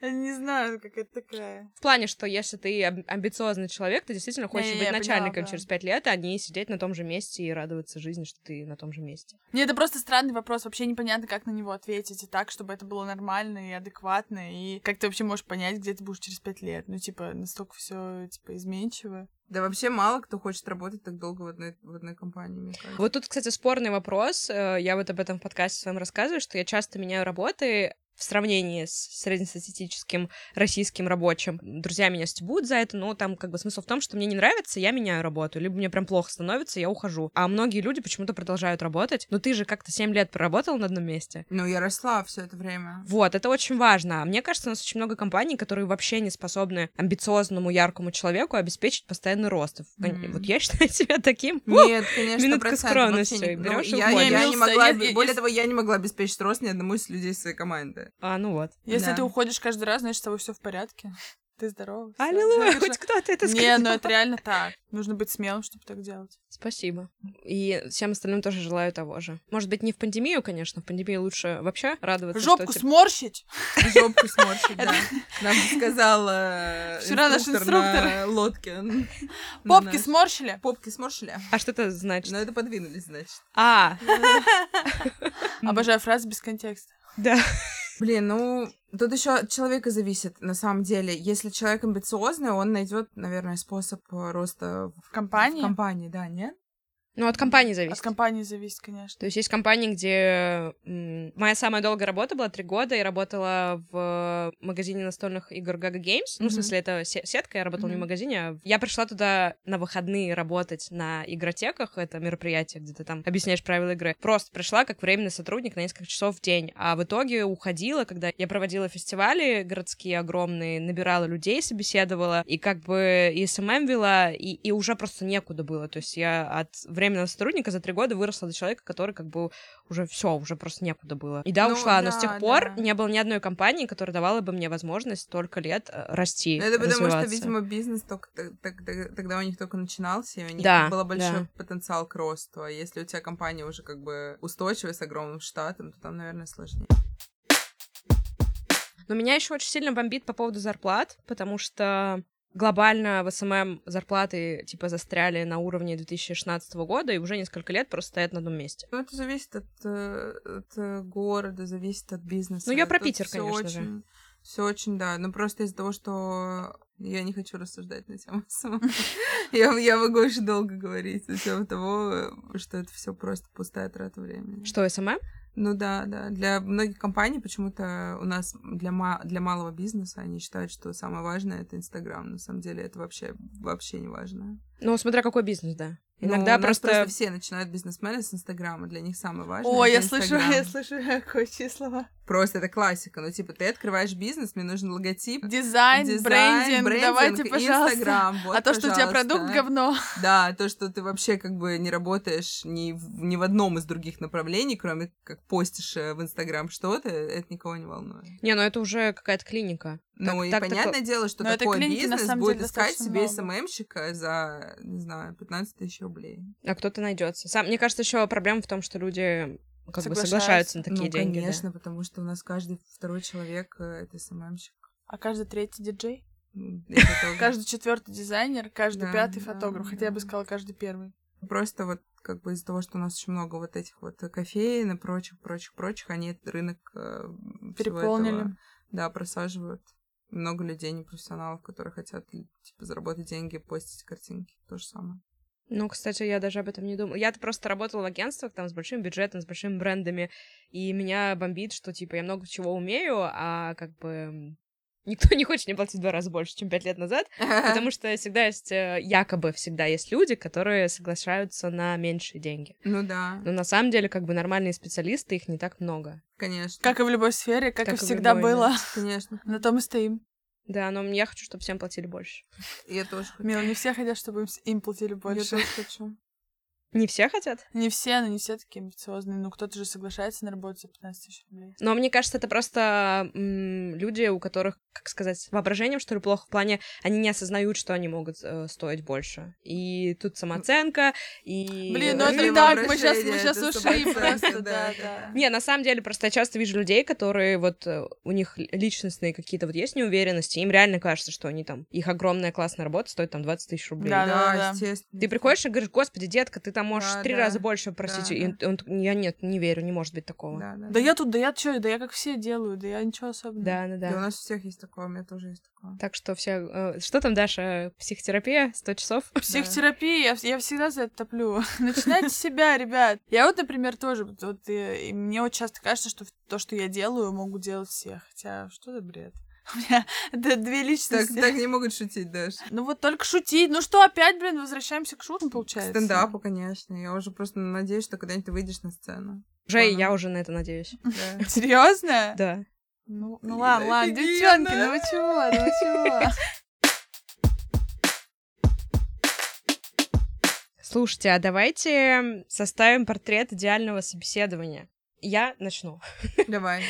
C: Я не знаю, как это такая.
A: В плане, что если ты амбициозный человек, ты действительно хочешь быть начальником через пять лет, а не сидеть на том же месте и радоваться жизни, что ты на том же месте.
C: Не, это просто странный вопрос. Вообще непонятно, как на него ответить. И так, чтобы это было нормально и адекватно. И как ты вообще можешь понять, где ты будешь через пять лет? Ну, типа, настолько все типа изменчиво.
B: Да вообще мало кто хочет работать так долго в одной, в одной компании, мне кажется.
A: Вот тут, кстати, спорный вопрос. Э, я вот об этом в подкасте своем рассказываю, что я часто меняю работы, в сравнении с среднестатистическим российским рабочим. Друзья меня стебут за это, но там как бы смысл в том, что мне не нравится, я меняю работу, либо мне прям плохо становится, я ухожу. А многие люди почему-то продолжают работать. Но ты же как-то 7 лет проработал на одном месте.
B: Ну, я росла все это время.
A: Вот, это очень важно. Мне кажется, у нас очень много компаний, которые вообще не способны амбициозному, яркому человеку обеспечить постоянный рост. Mm-hmm. Вот я считаю себя таким.
B: Нет, конечно,
A: Минутка скромности.
B: Ну, я, я, я не могла, я, более я, того, я не могла обеспечить рост ни одному из людей своей команды.
A: А, ну вот.
C: Если да. ты уходишь каждый раз, значит, с тобой все в порядке. Ты здоров.
A: Аллилуйя, хоть кто-то это сказал.
C: Не, ну это реально так. Нужно быть смелым, чтобы так делать.
A: Спасибо. И всем остальным тоже желаю того же. Может быть, не в пандемию, конечно. В пандемию лучше вообще радоваться.
C: Жопку что, сморщить?
B: Жопку сморщить, да. Нам сказал Вчера наш инструктор лодке.
C: Попки сморщили?
B: Попки сморщили.
A: А что это значит?
B: Ну, это подвинулись, значит.
A: А.
C: Обожаю фразы без контекста.
A: Да.
B: Блин, ну, тут еще от человека зависит, на самом деле. Если человек амбициозный, он найдет, наверное, способ роста
C: в компании.
B: В компании, да, нет?
A: Ну, от компании зависит.
C: От компании зависит, конечно.
A: То есть есть компании, где... Моя самая долгая работа была три года, я работала в магазине настольных игр Gaga Games. Mm-hmm. Ну, в смысле, это сетка, я работала mm-hmm. не в магазине. А я пришла туда на выходные работать на игротеках, это мероприятие, где ты там объясняешь правила игры. Просто пришла как временный сотрудник на несколько часов в день, а в итоге уходила, когда я проводила фестивали городские огромные, набирала людей, собеседовала, и как бы и SMM вела, и, и уже просто некуда было. То есть я от времени временного сотрудника за три года выросла до человека, который как бы уже все, уже просто некуда было. И да, ну, ушла, да, но с тех пор да. не было ни одной компании, которая давала бы мне возможность столько лет э, расти.
B: Это потому что, видимо, бизнес только тогда, тогда у них только начинался, и у них да, был большой да. потенциал к росту. А если у тебя компания уже как бы устойчивая с огромным штатом, то там, наверное, сложнее.
A: Но меня еще очень сильно бомбит по поводу зарплат, потому что глобально в SMM зарплаты типа застряли на уровне 2016 года и уже несколько лет просто стоят на одном месте.
B: Ну, это зависит от, э, от города, зависит от бизнеса.
A: Ну, я про Питер, конечно очень, же.
B: Все очень, да. Но просто из-за того, что я не хочу рассуждать на тему я, я могу очень долго говорить на тему того, что это все просто пустая трата времени.
A: Что, SMM?
B: Ну да, да. Для многих компаний почему-то у нас для, ма- для малого бизнеса они считают, что самое важное это Инстаграм. На самом деле это вообще, вообще не важно.
A: Ну, смотря какой бизнес, да. Ну, Иногда
B: ну,
A: просто...
B: просто все начинают бизнесмены с Инстаграма. Для них самое важное.
C: О, я слышу, я слышу кое слова.
B: Просто это классика. Ну, типа, ты открываешь бизнес, мне нужен логотип.
C: Дизайн, дизайн брендинг, брендинг, давайте, пожалуйста.
B: Инстаграм, вот,
C: а то, что у тебя продукт говно.
B: Да, то, что ты вообще как бы не работаешь ни в, ни в одном из других направлений, кроме как постишь э, в Инстаграм что-то, это никого не волнует.
A: Не, ну это уже какая-то клиника.
B: Ну так, и так, понятное так... дело, что Но такой бизнес будет искать себе СММщика за, не знаю, 15 тысяч рублей.
A: А кто-то найдется. Сам, мне кажется, еще проблема в том, что люди как бы соглашаются на такие
B: ну,
A: деньги.
B: конечно, да. потому что у нас каждый второй человек э, — это СММщик.
C: А каждый третий диджей? Каждый четвертый дизайнер, каждый пятый фотограф. Хотя я бы сказала, каждый первый.
B: Просто вот как бы из-за того, что у нас очень много вот этих вот кофеин и прочих, прочих, прочих, они этот рынок э,
C: переполнили.
B: да, просаживают много людей, непрофессионалов, которые хотят, типа, заработать деньги, постить картинки. То же самое.
A: Ну, кстати, я даже об этом не думала. Я-то просто работала в агентствах, там, с большим бюджетом, с большими брендами, и меня бомбит, что, типа, я много чего умею, а, как бы, никто не хочет мне платить в два раза больше, чем пять лет назад, потому что всегда есть, э, якобы всегда есть люди, которые соглашаются на меньшие деньги.
B: Ну да.
A: Но на самом деле, как бы, нормальные специалисты, их не так много.
B: Конечно.
C: Как и в любой сфере, как, как и всегда любой, было.
B: Конечно.
C: На том и стоим.
A: Да, но я хочу, чтобы всем платили больше.
B: Я тоже хочу.
C: Мила, не все хотят, чтобы им, платили
B: Я
C: больше.
B: тоже хочу.
A: Не все хотят?
C: Не все, но не все такие амбициозные. Ну, кто-то же соглашается на работу за 15 тысяч рублей.
A: Но мне кажется, это просто м, люди, у которых, как сказать, с воображением, что ли, плохо в плане, они не осознают, что они могут э, стоить больше. И тут самооценка, и...
C: Блин, ну
B: это не
C: так, мы сейчас, мы сейчас ушли просто,
B: да,
C: да.
A: Не, на самом деле, просто я часто вижу людей, которые вот э, у них личностные какие-то вот есть неуверенности, им реально кажется, что они там, их огромная классная работа стоит там 20 тысяч рублей.
C: Да, да, да.
B: естественно.
A: Ты приходишь и говоришь, господи, детка, ты там можешь
B: Да,
A: три
B: да.
A: раза больше просить.
B: Да,
A: и
B: да.
A: он, он- я нет, не верю, не может быть такого.
B: Да, да,
C: Да я тут, да я чё, да я как все делаю, да я ничего особенного.
A: да, да.
B: Да,
A: да.
B: у нас у всех есть такое, у меня тоже есть такое.
A: Так что все... э, что там, Даша? Психотерапия? 100 часов?
C: Психотерапия, я, я всегда за это топлю. Начинайте с себя, ребят. Я вот, например, тоже, вот, и мне вот часто кажется, что то, что я делаю, могут делать все. Хотя, что за бред? У меня это две
B: Так,
C: личности.
B: так не могут шутить, Даш.
C: Ну вот только шутить. Ну что, опять, блин, возвращаемся к шуткам,
B: К
C: получается?
B: стендапу, конечно. Я уже просто надеюсь, что когда-нибудь ты выйдешь на сцену.
A: Уже и я уже на это надеюсь.
B: Да.
C: Серьезно?
A: Да.
C: Ну, ну ладно, ладно, девчонки, ну вы чего, ну вы чего?
A: Слушайте, а давайте составим портрет идеального собеседования. Я начну.
B: Давай.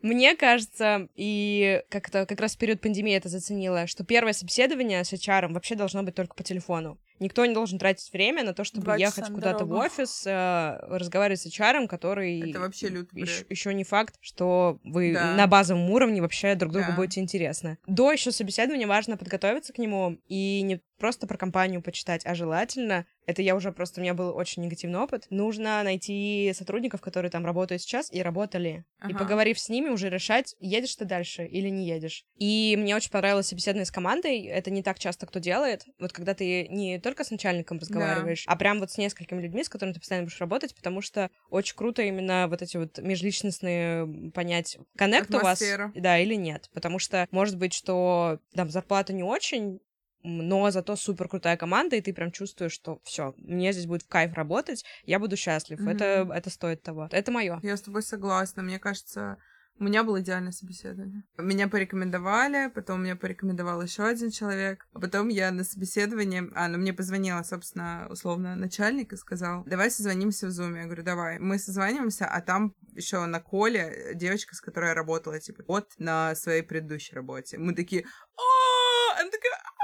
A: Мне кажется, и как-то как раз в период пандемии это заценила, что первое собеседование с HR вообще должно быть только по телефону. Никто не должен тратить время на то, чтобы
C: Два
A: ехать куда-то в офис, э, разговаривать с HR, который
B: Это вообще лютый бред.
A: еще не факт, что вы
B: Да.
A: на базовом уровне вообще друг другу
B: Да.
A: будете интересны. До еще собеседования важно подготовиться к нему и не просто про компанию почитать, а желательно, это я уже просто, у меня был очень негативный опыт, нужно найти сотрудников, которые там работают сейчас и работали. И
B: Ага.
A: поговорив с ними, уже решать, едешь ты дальше или не едешь. И мне очень понравилось собеседование с командой, это не так часто кто делает. Вот когда ты не только с начальником разговариваешь, а прям вот с несколькими людьми, с которыми ты постоянно будешь работать, потому что очень круто именно вот эти вот межличностные понять, коннект у вас, да, или нет. Потому что может быть, что там зарплата не очень, но зато супер крутая команда, и ты прям чувствуешь, что все, мне здесь будет в кайф работать, я буду счастлив.
B: Мгм.
A: Это, это стоит того. Это мое.
B: Я с тобой согласна. Мне кажется, у меня было идеальное собеседование. Меня порекомендовали, потом меня порекомендовал еще один человек, а потом я на собеседовании, а, ну мне позвонила, собственно, условно начальник и сказал, давай созвонимся в зуме. Я говорю, давай. Мы созваниваемся, а там еще на коле девочка, с которой я работала, типа, вот на своей предыдущей работе. Мы такие, «А!» она такая, «А,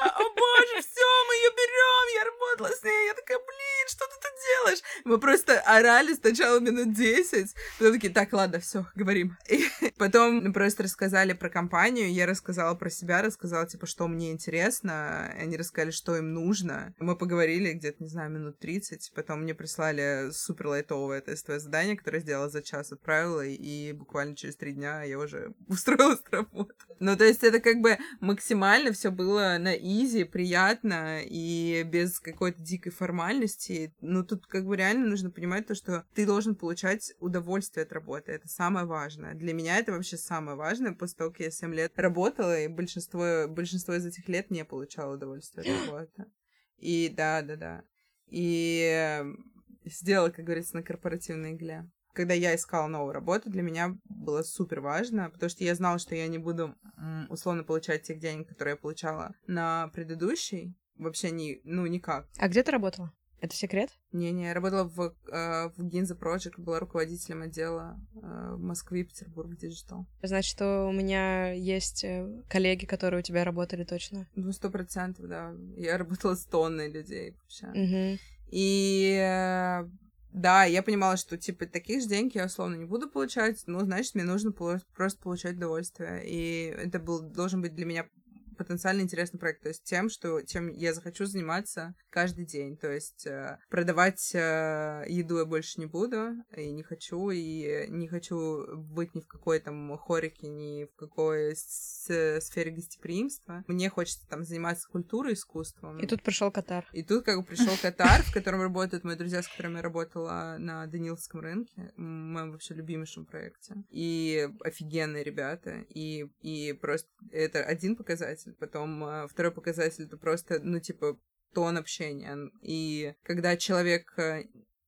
B: о боже, все, мы ее берем, я работала с ней, я такая, блин, что ты тут делаешь? Мы просто орали сначала минут 10, потом такие, так, ладно, все, говорим. И потом просто рассказали про компанию, я рассказала про себя, рассказала, типа, что мне интересно, они рассказали, что им нужно. Мы поговорили где-то, не знаю, минут 30, потом мне прислали супер лайтовое тестовое задание, которое сделала за час, отправила, и буквально через три дня я уже устроилась на работу. Ну, то есть это как бы максимально все было на изи, приятно и без какой-то дикой формальности. Ну, тут как бы реально нужно понимать то, что ты должен получать удовольствие от работы. Это самое важное. Для меня это вообще самое важное. После того, как я 7 лет работала, и большинство, большинство из этих лет не получала удовольствия от работы. И да, да, да. И э, сделала, как говорится, на корпоративной игле когда я искала новую работу, для меня было супер важно, потому что я знала, что я не буду условно получать тех денег, которые я получала на предыдущей. Вообще не, ну, никак.
A: А где ты работала? Это секрет?
B: Не-не, я работала в, э, в Ginza Project, была руководителем отдела э, в Москве и Петербург Digital.
A: Значит, что у меня есть э, коллеги, которые у тебя работали точно.
B: Ну, сто процентов, да. Я работала с тонной людей вообще.
A: Мгм.
B: И э, да, я понимала, что, типа, таких же денег я условно не буду получать, ну, значит, мне нужно просто получать удовольствие. И это был, должен быть для меня потенциально интересный проект, то есть тем, что чем я захочу заниматься каждый день, то есть э, продавать э, еду я больше не буду, и не хочу, и не хочу быть ни в какой там хорике, ни в какой с- сфере гостеприимства. Мне хочется там заниматься культурой, искусством.
A: И тут пришел Катар.
B: И тут как бы пришел Катар, в котором работают мои друзья, с которыми я работала на Даниловском рынке, моем вообще любимейшем проекте. И офигенные ребята. И, и просто это один показатель. Потом э, второй показатель это просто, ну, типа, тон общения. И когда человек э,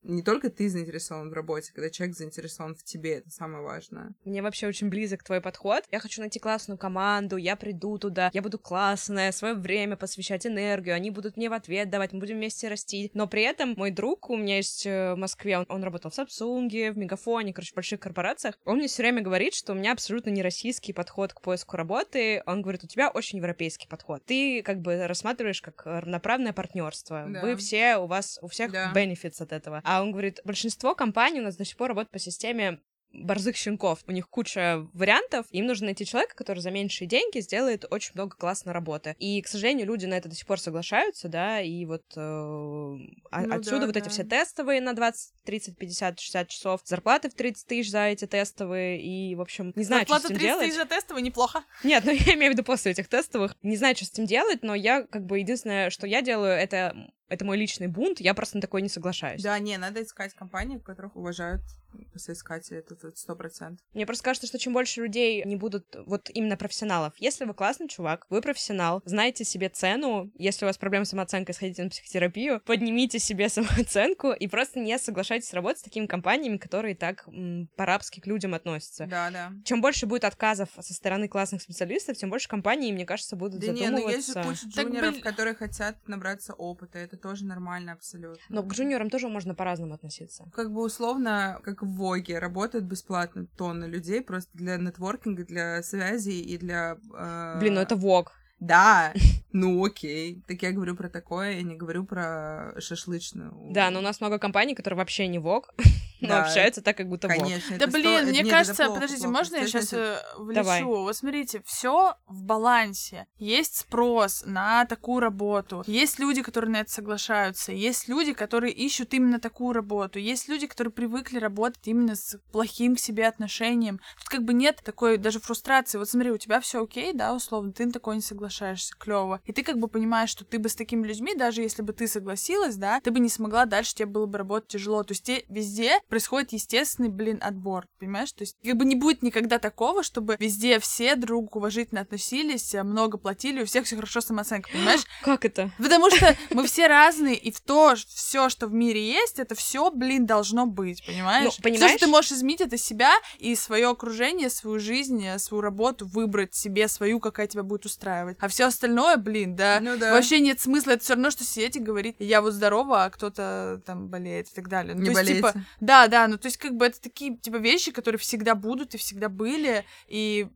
B: не только ты заинтересован в работе, когда человек заинтересован в тебе, это самое важное.
A: Мне вообще очень близок твой подход. Я хочу найти классную команду, я приду туда, я буду классная, свое время посвящать энергию, они будут мне в ответ давать, мы будем вместе расти. Но при этом мой друг, у меня есть э, в Москве, он, он работал в Samsung, в Мегафоне, короче, в больших корпорациях, он мне все время говорит, что у меня абсолютно не российский подход к поиску работы. Он говорит, у тебя очень европейский подход. Ты как бы рассматриваешь как равноправное партнерство.
B: Да.
A: Вы все, у вас, у всех
B: Да.
A: benefits от этого. А он говорит, большинство компаний у нас до сих пор работают по системе борзых щенков. У них куча вариантов, им нужно найти человека, который за меньшие деньги сделает очень много классной работы. И, к сожалению, люди на это до сих пор соглашаются, да, и вот э, а-
B: Ну
A: отсюда
B: да,
A: вот эти
B: да.
A: все тестовые на 20, 30, 50, 60 часов, зарплаты в 30 тысяч за эти тестовые, и, в общем, не знаю,
C: Зарплата
A: что с этим
C: 30
A: делать.
C: тысяч за тестовый неплохо.
A: Нет, ну я имею в виду после этих тестовых. Не знаю, что с этим делать, но я как бы единственное, что я делаю, это это мой личный бунт, я просто на такой не соглашаюсь.
B: Да, не, надо искать компании, в которых уважают соискатели, это тут сто процентов.
A: Мне просто кажется, что чем больше людей не будут вот именно профессионалов. Если вы классный чувак, вы профессионал, знаете себе цену, если у вас проблемы с самооценкой, сходите на психотерапию, поднимите себе самооценку и просто не соглашайтесь работать с такими компаниями, которые так м, по-рабски к людям относятся.
B: Да, да.
A: Чем больше будет отказов со стороны классных специалистов, тем больше компаний, мне кажется, будут
B: Да не, ну есть же
A: задумываться.
B: куча
C: Так,
B: джуниоров,
C: блин.
B: которые хотят набраться опыта, это тоже нормально абсолютно.
A: Но к джуниорам тоже можно по-разному относиться.
B: Как бы условно, как в Воге, работают бесплатно тонны людей просто для нетворкинга, для связей и для... э,
A: Блин, ну это ВОК.
B: Да, ну окей. Так я говорю про такое, я не говорю про шашлычную.
A: Да, но у нас много компаний, которые вообще не ВОК, но
B: Да,
A: общаются так, как будто.
B: Конечно.
C: Да
B: сто-
C: блин,
B: это-
C: мне
B: нет,
C: кажется,
B: плохо,
C: подождите,
B: плохо.
C: можно я сейчас
B: значит-
C: влечу?
A: Давай.
C: Вот смотрите, все в балансе. Есть спрос на такую работу. Есть люди, которые на это соглашаются. Есть люди, которые ищут именно такую работу. Есть люди, которые привыкли работать именно с плохим к себе отношением. Тут как бы нет такой даже фрустрации. Вот смотри, у тебя все окей, да, условно, ты на такое не соглашаешься, клево. И ты как бы понимаешь, что ты бы с такими людьми, даже если бы ты согласилась, да, ты бы не смогла дальше, тебе было бы работать тяжело. То есть те- везде происходит естественный, блин, отбор, понимаешь? То есть как бы не будет никогда такого, чтобы везде все друг уважительно относились, а, много платили, у всех все хорошо с самооценкой, понимаешь?
A: Как это?
C: Потому что мы все разные, и в то, все, что в мире есть, это все, блин, должно быть, понимаешь?
A: Ну,
C: Все,
A: понимаешь?
C: что ты можешь изменить, это себя и свое окружение, свою жизнь, э, свою работу, выбрать себе свою, какая тебя будет устраивать. А все остальное, блин, да,
B: Ну да.
C: вообще нет смысла. Это все равно, что сидеть и говорить, я вот здорова, а кто-то там болеет и так далее. Ну,
B: Не
C: то есть, типа,
B: болейте.
C: Да, да, ну то есть как бы это такие типа вещи, которые всегда будут и всегда были, и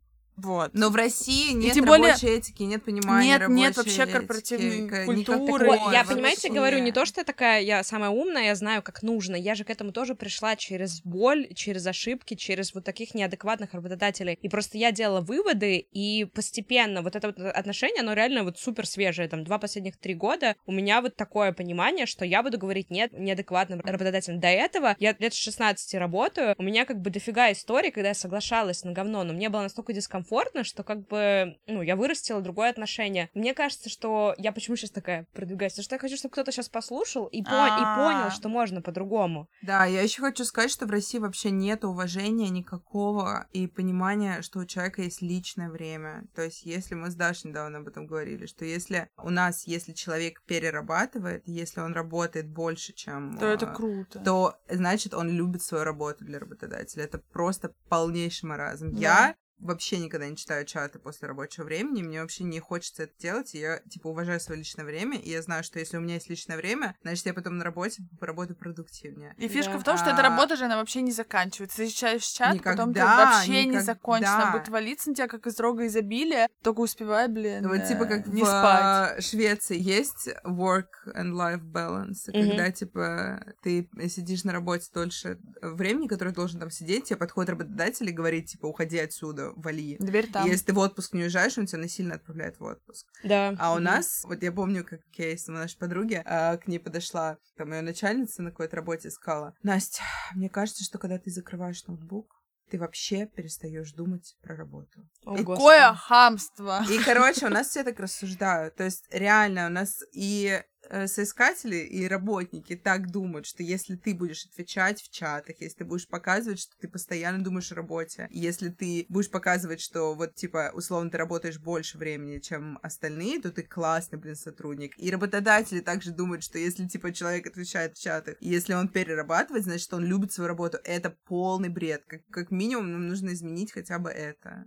C: вот.
B: Но в России нет
C: тем более-
B: рабочей этики, нет понимания
C: Нет, нет вообще
B: этики,
C: корпоративной
B: к-
C: культуры.
B: никакой
C: Ой,
A: Ой, я, понимаете, говорю не то, что я такая, я самая умная, я знаю, как нужно. Я же к этому тоже пришла через боль, через ошибки, через вот таких неадекватных работодателей. И просто я делала выводы, и постепенно вот это вот отношение, оно реально вот супер свежее. Там два последних три года у меня вот такое понимание, что я буду говорить нет неадекватным работодателям. До этого я лет с 16 работаю, у меня как бы дофига историй, когда я соглашалась на говно, но мне было настолько дискомфортно, что как бы, ну, я вырастила другое отношение. Мне кажется, что я почему сейчас такая продвигаюсь, потому что я хочу, чтобы кто-то сейчас послушал и, по- и
C: А.
A: понял, что можно по-другому.
B: Да, я еще хочу сказать, что в России вообще нет уважения никакого и понимания, что у человека есть личное время. То есть, если мы с Дашей недавно об этом говорили, что если у нас, если человек перерабатывает, если он работает больше, чем...
C: То это
B: а,
C: круто.
B: то значит он любит свою работу для работодателя. Это просто полнейший маразм.
C: Да.
B: Я вообще никогда не читаю чаты после рабочего времени, мне вообще не хочется это делать, и я, типа, уважаю свое личное время, и я знаю, что если у меня есть личное время, значит, я потом на работе поработаю продуктивнее.
C: И фишка
A: Да.
C: в том, что
B: А-
C: эта работа же, она вообще не заканчивается. Ты читаешь чат, потом ты
B: Никогда,
C: вообще не
B: никогда.
C: закончена. Будет валиться на тебя, как из рога изобилия. Только успевай, блин,
B: Ну, вот типа
C: э,
B: как
C: не
B: в
C: спать.
B: э, Швеции есть work and life balance,
A: Мгм.
B: когда типа ты сидишь на работе дольше времени, которое должен там сидеть, тебе подходит работодатель и говорит типа уходи отсюда, вали.
C: Дверь там.
B: Если ты в отпуск не уезжаешь, он тебя насильно отправляет в отпуск.
A: Да.
B: А у нас, вот я помню, как кейс у нашей подруги, а, к ней подошла там ее начальница на какой-то работе и сказала, Настя, мне кажется, что когда ты закрываешь ноутбук, ты вообще перестаешь думать про работу.
A: О,
B: и
A: Господи.
C: Какое хамство.
B: И, короче, у нас все так рассуждают. То есть, реально, у нас и соискатели и работники так думают, что если ты будешь отвечать в чатах, если ты будешь показывать, что ты постоянно думаешь о работе, если ты будешь показывать, что вот, типа, условно, ты работаешь больше времени, чем остальные, то ты классный, блин, сотрудник. И работодатели также думают, что если, типа, человек отвечает в чатах, и если он перерабатывает, значит, он любит свою работу. Это полный бред. Как, как минимум, нам нужно изменить хотя бы это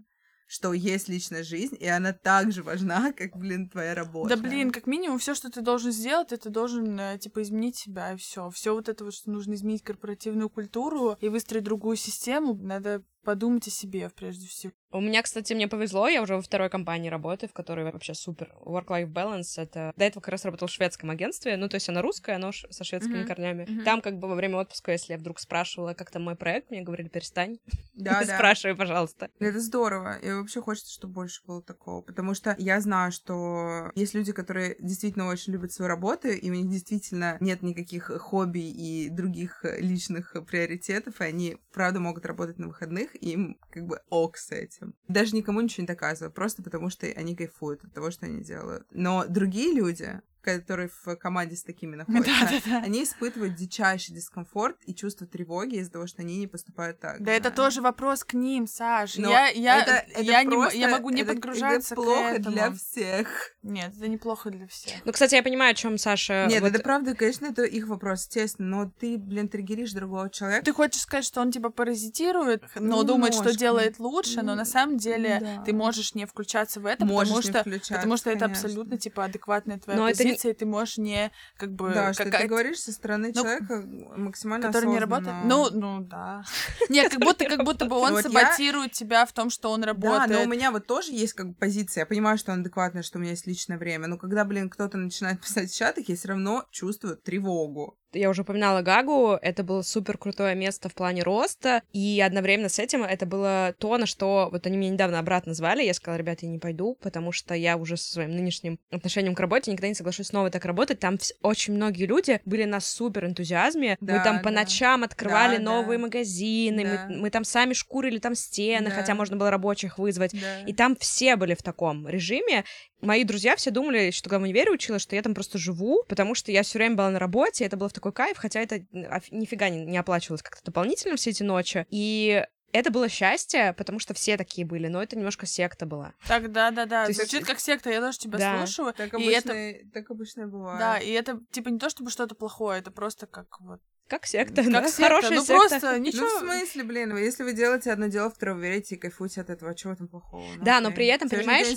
B: что есть личная жизнь, и она так же важна, как, блин, твоя работа.
C: Да, блин, как минимум, все, что ты должен сделать, это должен, э, типа, изменить себя, и все. Все вот это вот, что нужно изменить корпоративную культуру и выстроить другую систему, надо подумать о себе прежде всего.
A: У меня, кстати, мне повезло, я уже во второй компании работаю, в которой вообще супер work-life balance. Это до этого как раз работал в шведском агентстве, ну, то есть оно русское, оно со шведскими mm-hmm. корнями. Mm-hmm. Там как бы во время отпуска, если я вдруг спрашивала, как там мой проект, мне говорили, перестань. Да, да. Спрашивай, пожалуйста.
B: Это здорово. И вообще хочется, чтобы больше было такого. Потому что я знаю, что есть люди, которые действительно очень любят свою работу, и у них действительно нет никаких хобби и других личных приоритетов, и они, правда, могут работать на выходных, и им как бы ок с этим. Даже никому ничего не доказываю, просто потому что они кайфуют от того, что они делают. Но другие люди, которые в команде с такими находятся, да, да, да. они испытывают дичайший дискомфорт и чувство тревоги из-за того, что они не поступают так.
C: Да, да. это тоже вопрос к ним, Саш. Но я, я, это, это я, просто, не, я могу не это, подгружаться
B: это плохо
C: к этому.
B: для всех.
C: Нет, это неплохо для всех.
A: Ну, кстати, я понимаю, о чем Саша.
B: Нет, вот... это правда, конечно, это их вопрос, естественно, но ты, блин, триггеришь другого человека.
C: Ты хочешь сказать, что он типа паразитирует, но ну, думает, что делает лучше, но на самом деле да. ты можешь не включаться в это, можешь потому что, потому что это абсолютно типа адекватная твоя но позиция, это... и ты можешь не как бы...
B: Да, что ты говоришь со стороны ну, человека максимально Который
C: не работает? Ну, ну, да. Нет, как будто, как будто бы он саботирует тебя в том, что он работает.
B: Да, но у меня вот тоже есть как бы позиция. Я понимаю, что он адекватный, что у меня есть личное время. Но когда, блин, кто-то начинает писать в чатах, я все равно чувствую тревогу
A: я уже упоминала Гагу, это было супер крутое место в плане роста, и одновременно с этим это было то, на что вот они меня недавно обратно звали, я сказала, ребята, я не пойду, потому что я уже со своим нынешним отношением к работе никогда не соглашусь снова так работать, там очень многие люди были на супер энтузиазме, да, мы там да. по ночам открывали да, новые да. магазины, да. Мы, мы там сами шкурили там стены, да. хотя можно было рабочих вызвать, да. и там все были в таком режиме, мои друзья все думали, что когда в универе училась, что я там просто живу, потому что я все время была на работе, это было в такой кайф, хотя это нифига не, не оплачивалось как-то дополнительно все эти ночи. И это было счастье, потому что все такие были, но это немножко секта была.
C: Так, да, да, да. То Звучит есть... как секта, я тоже тебя да. слушаю.
B: Так обычно, и это... так обычно бывает.
C: Да, и это типа не то чтобы что-то плохое, это просто как вот
A: как секта,
C: как
A: да?
C: секта. Хорошая ну, секта. просто ничего.
B: Ну, в смысле, блин, если вы делаете одно дело, в которое вы верите и кайфуете от этого, чего там плохого?
A: Ну, да, окей. но при этом, Все понимаешь,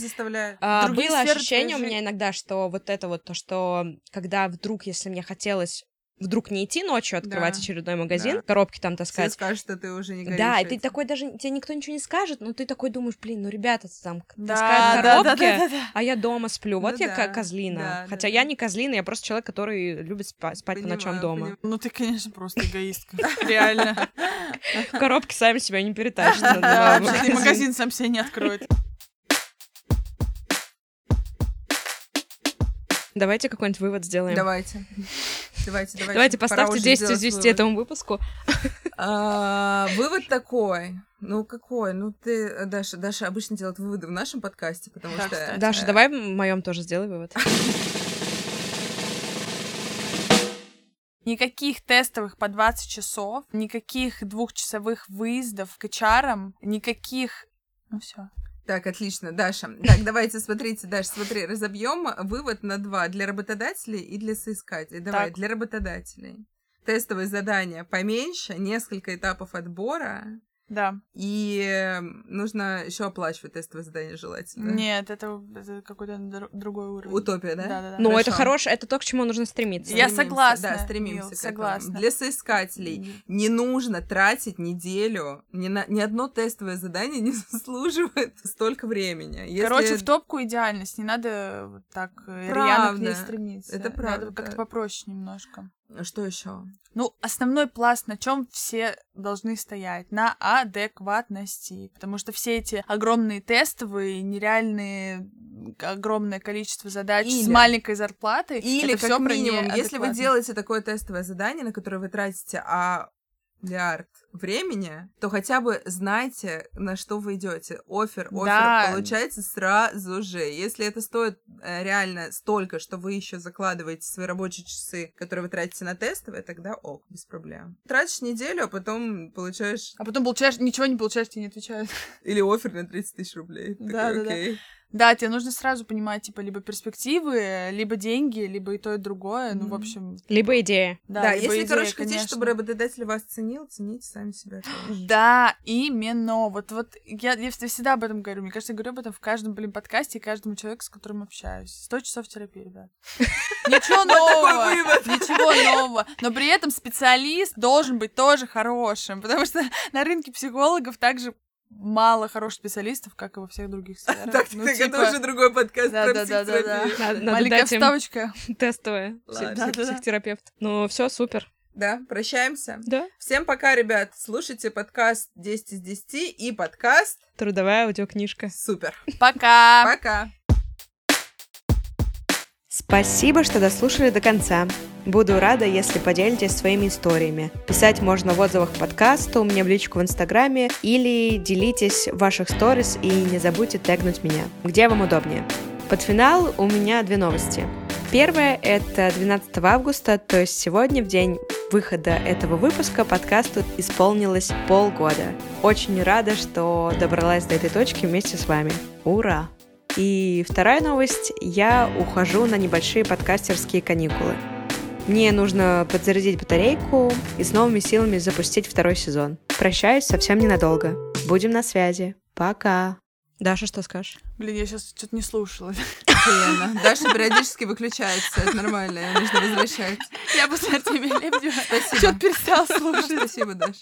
A: а, было ощущение у меня иногда, что вот это вот то, что когда вдруг, если мне хотелось вдруг не идти ночью открывать да. очередной магазин, да. коробки там таскать.
B: Все скажут, что ты уже не горишь
A: Да, и ты такой даже, тебе никто ничего не скажет, но ты такой думаешь, блин, ну ребята там да, таскают коробки, да, да, да, да. а я дома сплю. Вот ну, я да, козлина. Да, Хотя да, я не козлина, я просто человек, который любит спать, спать понимаю, по ночам дома. Понимаю.
C: Ну ты, конечно, просто эгоистка. Реально.
A: Коробки сами себя не перетащат.
C: Да, магазин сам себя не откроет.
A: Давайте какой-нибудь вывод сделаем.
B: Давайте. Давайте,
A: давайте. Давайте поставьте 10 из 10 этому выпуску.
B: А, вывод такой. Ну, какой? Ну, ты, Даша, Даша обычно делает выводы в нашем подкасте, потому что...
A: Даша, давай в моем тоже сделай вывод.
C: Никаких тестовых по 20 часов, никаких двухчасовых выездов к HR, никаких... Ну все.
B: Так, отлично, Даша. Так, давайте, смотрите, Даша, смотри, разобьем вывод на два для работодателей и для соискателей. Давай, так. для работодателей. Тестовые задания поменьше, несколько этапов отбора,
C: да.
B: И эм, нужно еще оплачивать тестовое задание желательно.
C: Нет, это, это какой-то другой уровень.
B: Утопия, да?
C: Да, да, да.
A: Но Хорошо. это хорошее, это то, к чему нужно стремиться.
C: Я согласна.
B: Да, стремимся Мил, к согласна. Этому. Для соискателей mm. не нужно тратить неделю. Ни, на, ни одно тестовое задание не заслуживает столько времени.
C: Если... Короче, в топку идеальность. Не надо вот так э, правда. рьяно к ней стремиться.
B: Это правда.
C: Надо как-то попроще немножко.
B: А что еще?
C: Ну, основной пласт, на чем все должны стоять, на адекватности, потому что все эти огромные тестовые, нереальные огромное количество задач или, с маленькой зарплатой.
B: Или это как минимум, если вы делаете такое тестовое задание, на которое вы тратите а миллиард времени, то хотя бы знайте, на что вы идете. Офер, офер
C: Да.
B: получается сразу же. Если это стоит э, реально столько, что вы еще закладываете свои рабочие часы, которые вы тратите на тестовые, тогда ок, без проблем. Тратишь неделю, а потом получаешь
C: А потом получаешь, ничего не получаешь, тебе не отвечают.
B: или офер на 30 тысяч рублей.
C: Да,
B: такой,
C: да, да.
B: «Окей».
C: Да, тебе нужно сразу понимать, типа, либо перспективы, либо деньги, либо и то, и другое. Ну, в общем,
A: Либо идея.
C: да,
B: Да,
C: либо
B: если,
C: идея,
B: короче, хотите,
C: конечно.
B: чтобы работодатель вас ценил, цените сами себя. тоже.
C: Да, именно. Вот, вот я, я вс- всегда об этом говорю. Мне кажется, я говорю об этом в каждом, блин, подкасте и каждому человеку, с которым общаюсь. 100 часов терапии, ребят. Ничего нового. Ничего нового. Но при этом специалист должен быть тоже хорошим, потому что на рынке психологов также мало хороших специалистов, как и во всех других сферах.
B: Так,
C: Ну,
B: так
C: типа,
B: это уже другой подкаст
C: да,
B: про
C: да, да, да, да. Маленькая вставочка. Да-да-да.
A: Психотерапевт. Ну, все супер.
B: Да, прощаемся.
A: Да.
B: Всем пока, ребят. Слушайте подкаст 10 из 10 и подкаст
A: Трудовая аудиокнижка.
B: Супер.
C: Пока.
B: Пока.
A: Спасибо, что дослушали до конца. Буду рада, если поделитесь своими историями. Писать можно в отзывах к подкасту, мне в личку в Инстаграме или делитесь в ваших сторис и не забудьте тегнуть меня, где вам удобнее. Под финал у меня две новости. Первая — это 12 августа, то есть сегодня, в день выхода этого выпуска, подкасту исполнилось полгода. Очень рада, что добралась до этой точки вместе с вами. Ура! И вторая новость. Я ухожу на небольшие подкастерские каникулы. Мне нужно подзарядить батарейку и с новыми силами запустить второй сезон. Прощаюсь совсем ненадолго. Будем на связи. Пока. Даша, что скажешь?
C: Блин, я сейчас что-то не слушала.
B: Даша периодически выключается. Это нормально. Нужно возвращать.
C: Я после Артемия Лебедева
B: Спасибо.
C: что-то перестала слушать.
B: Спасибо, Даша.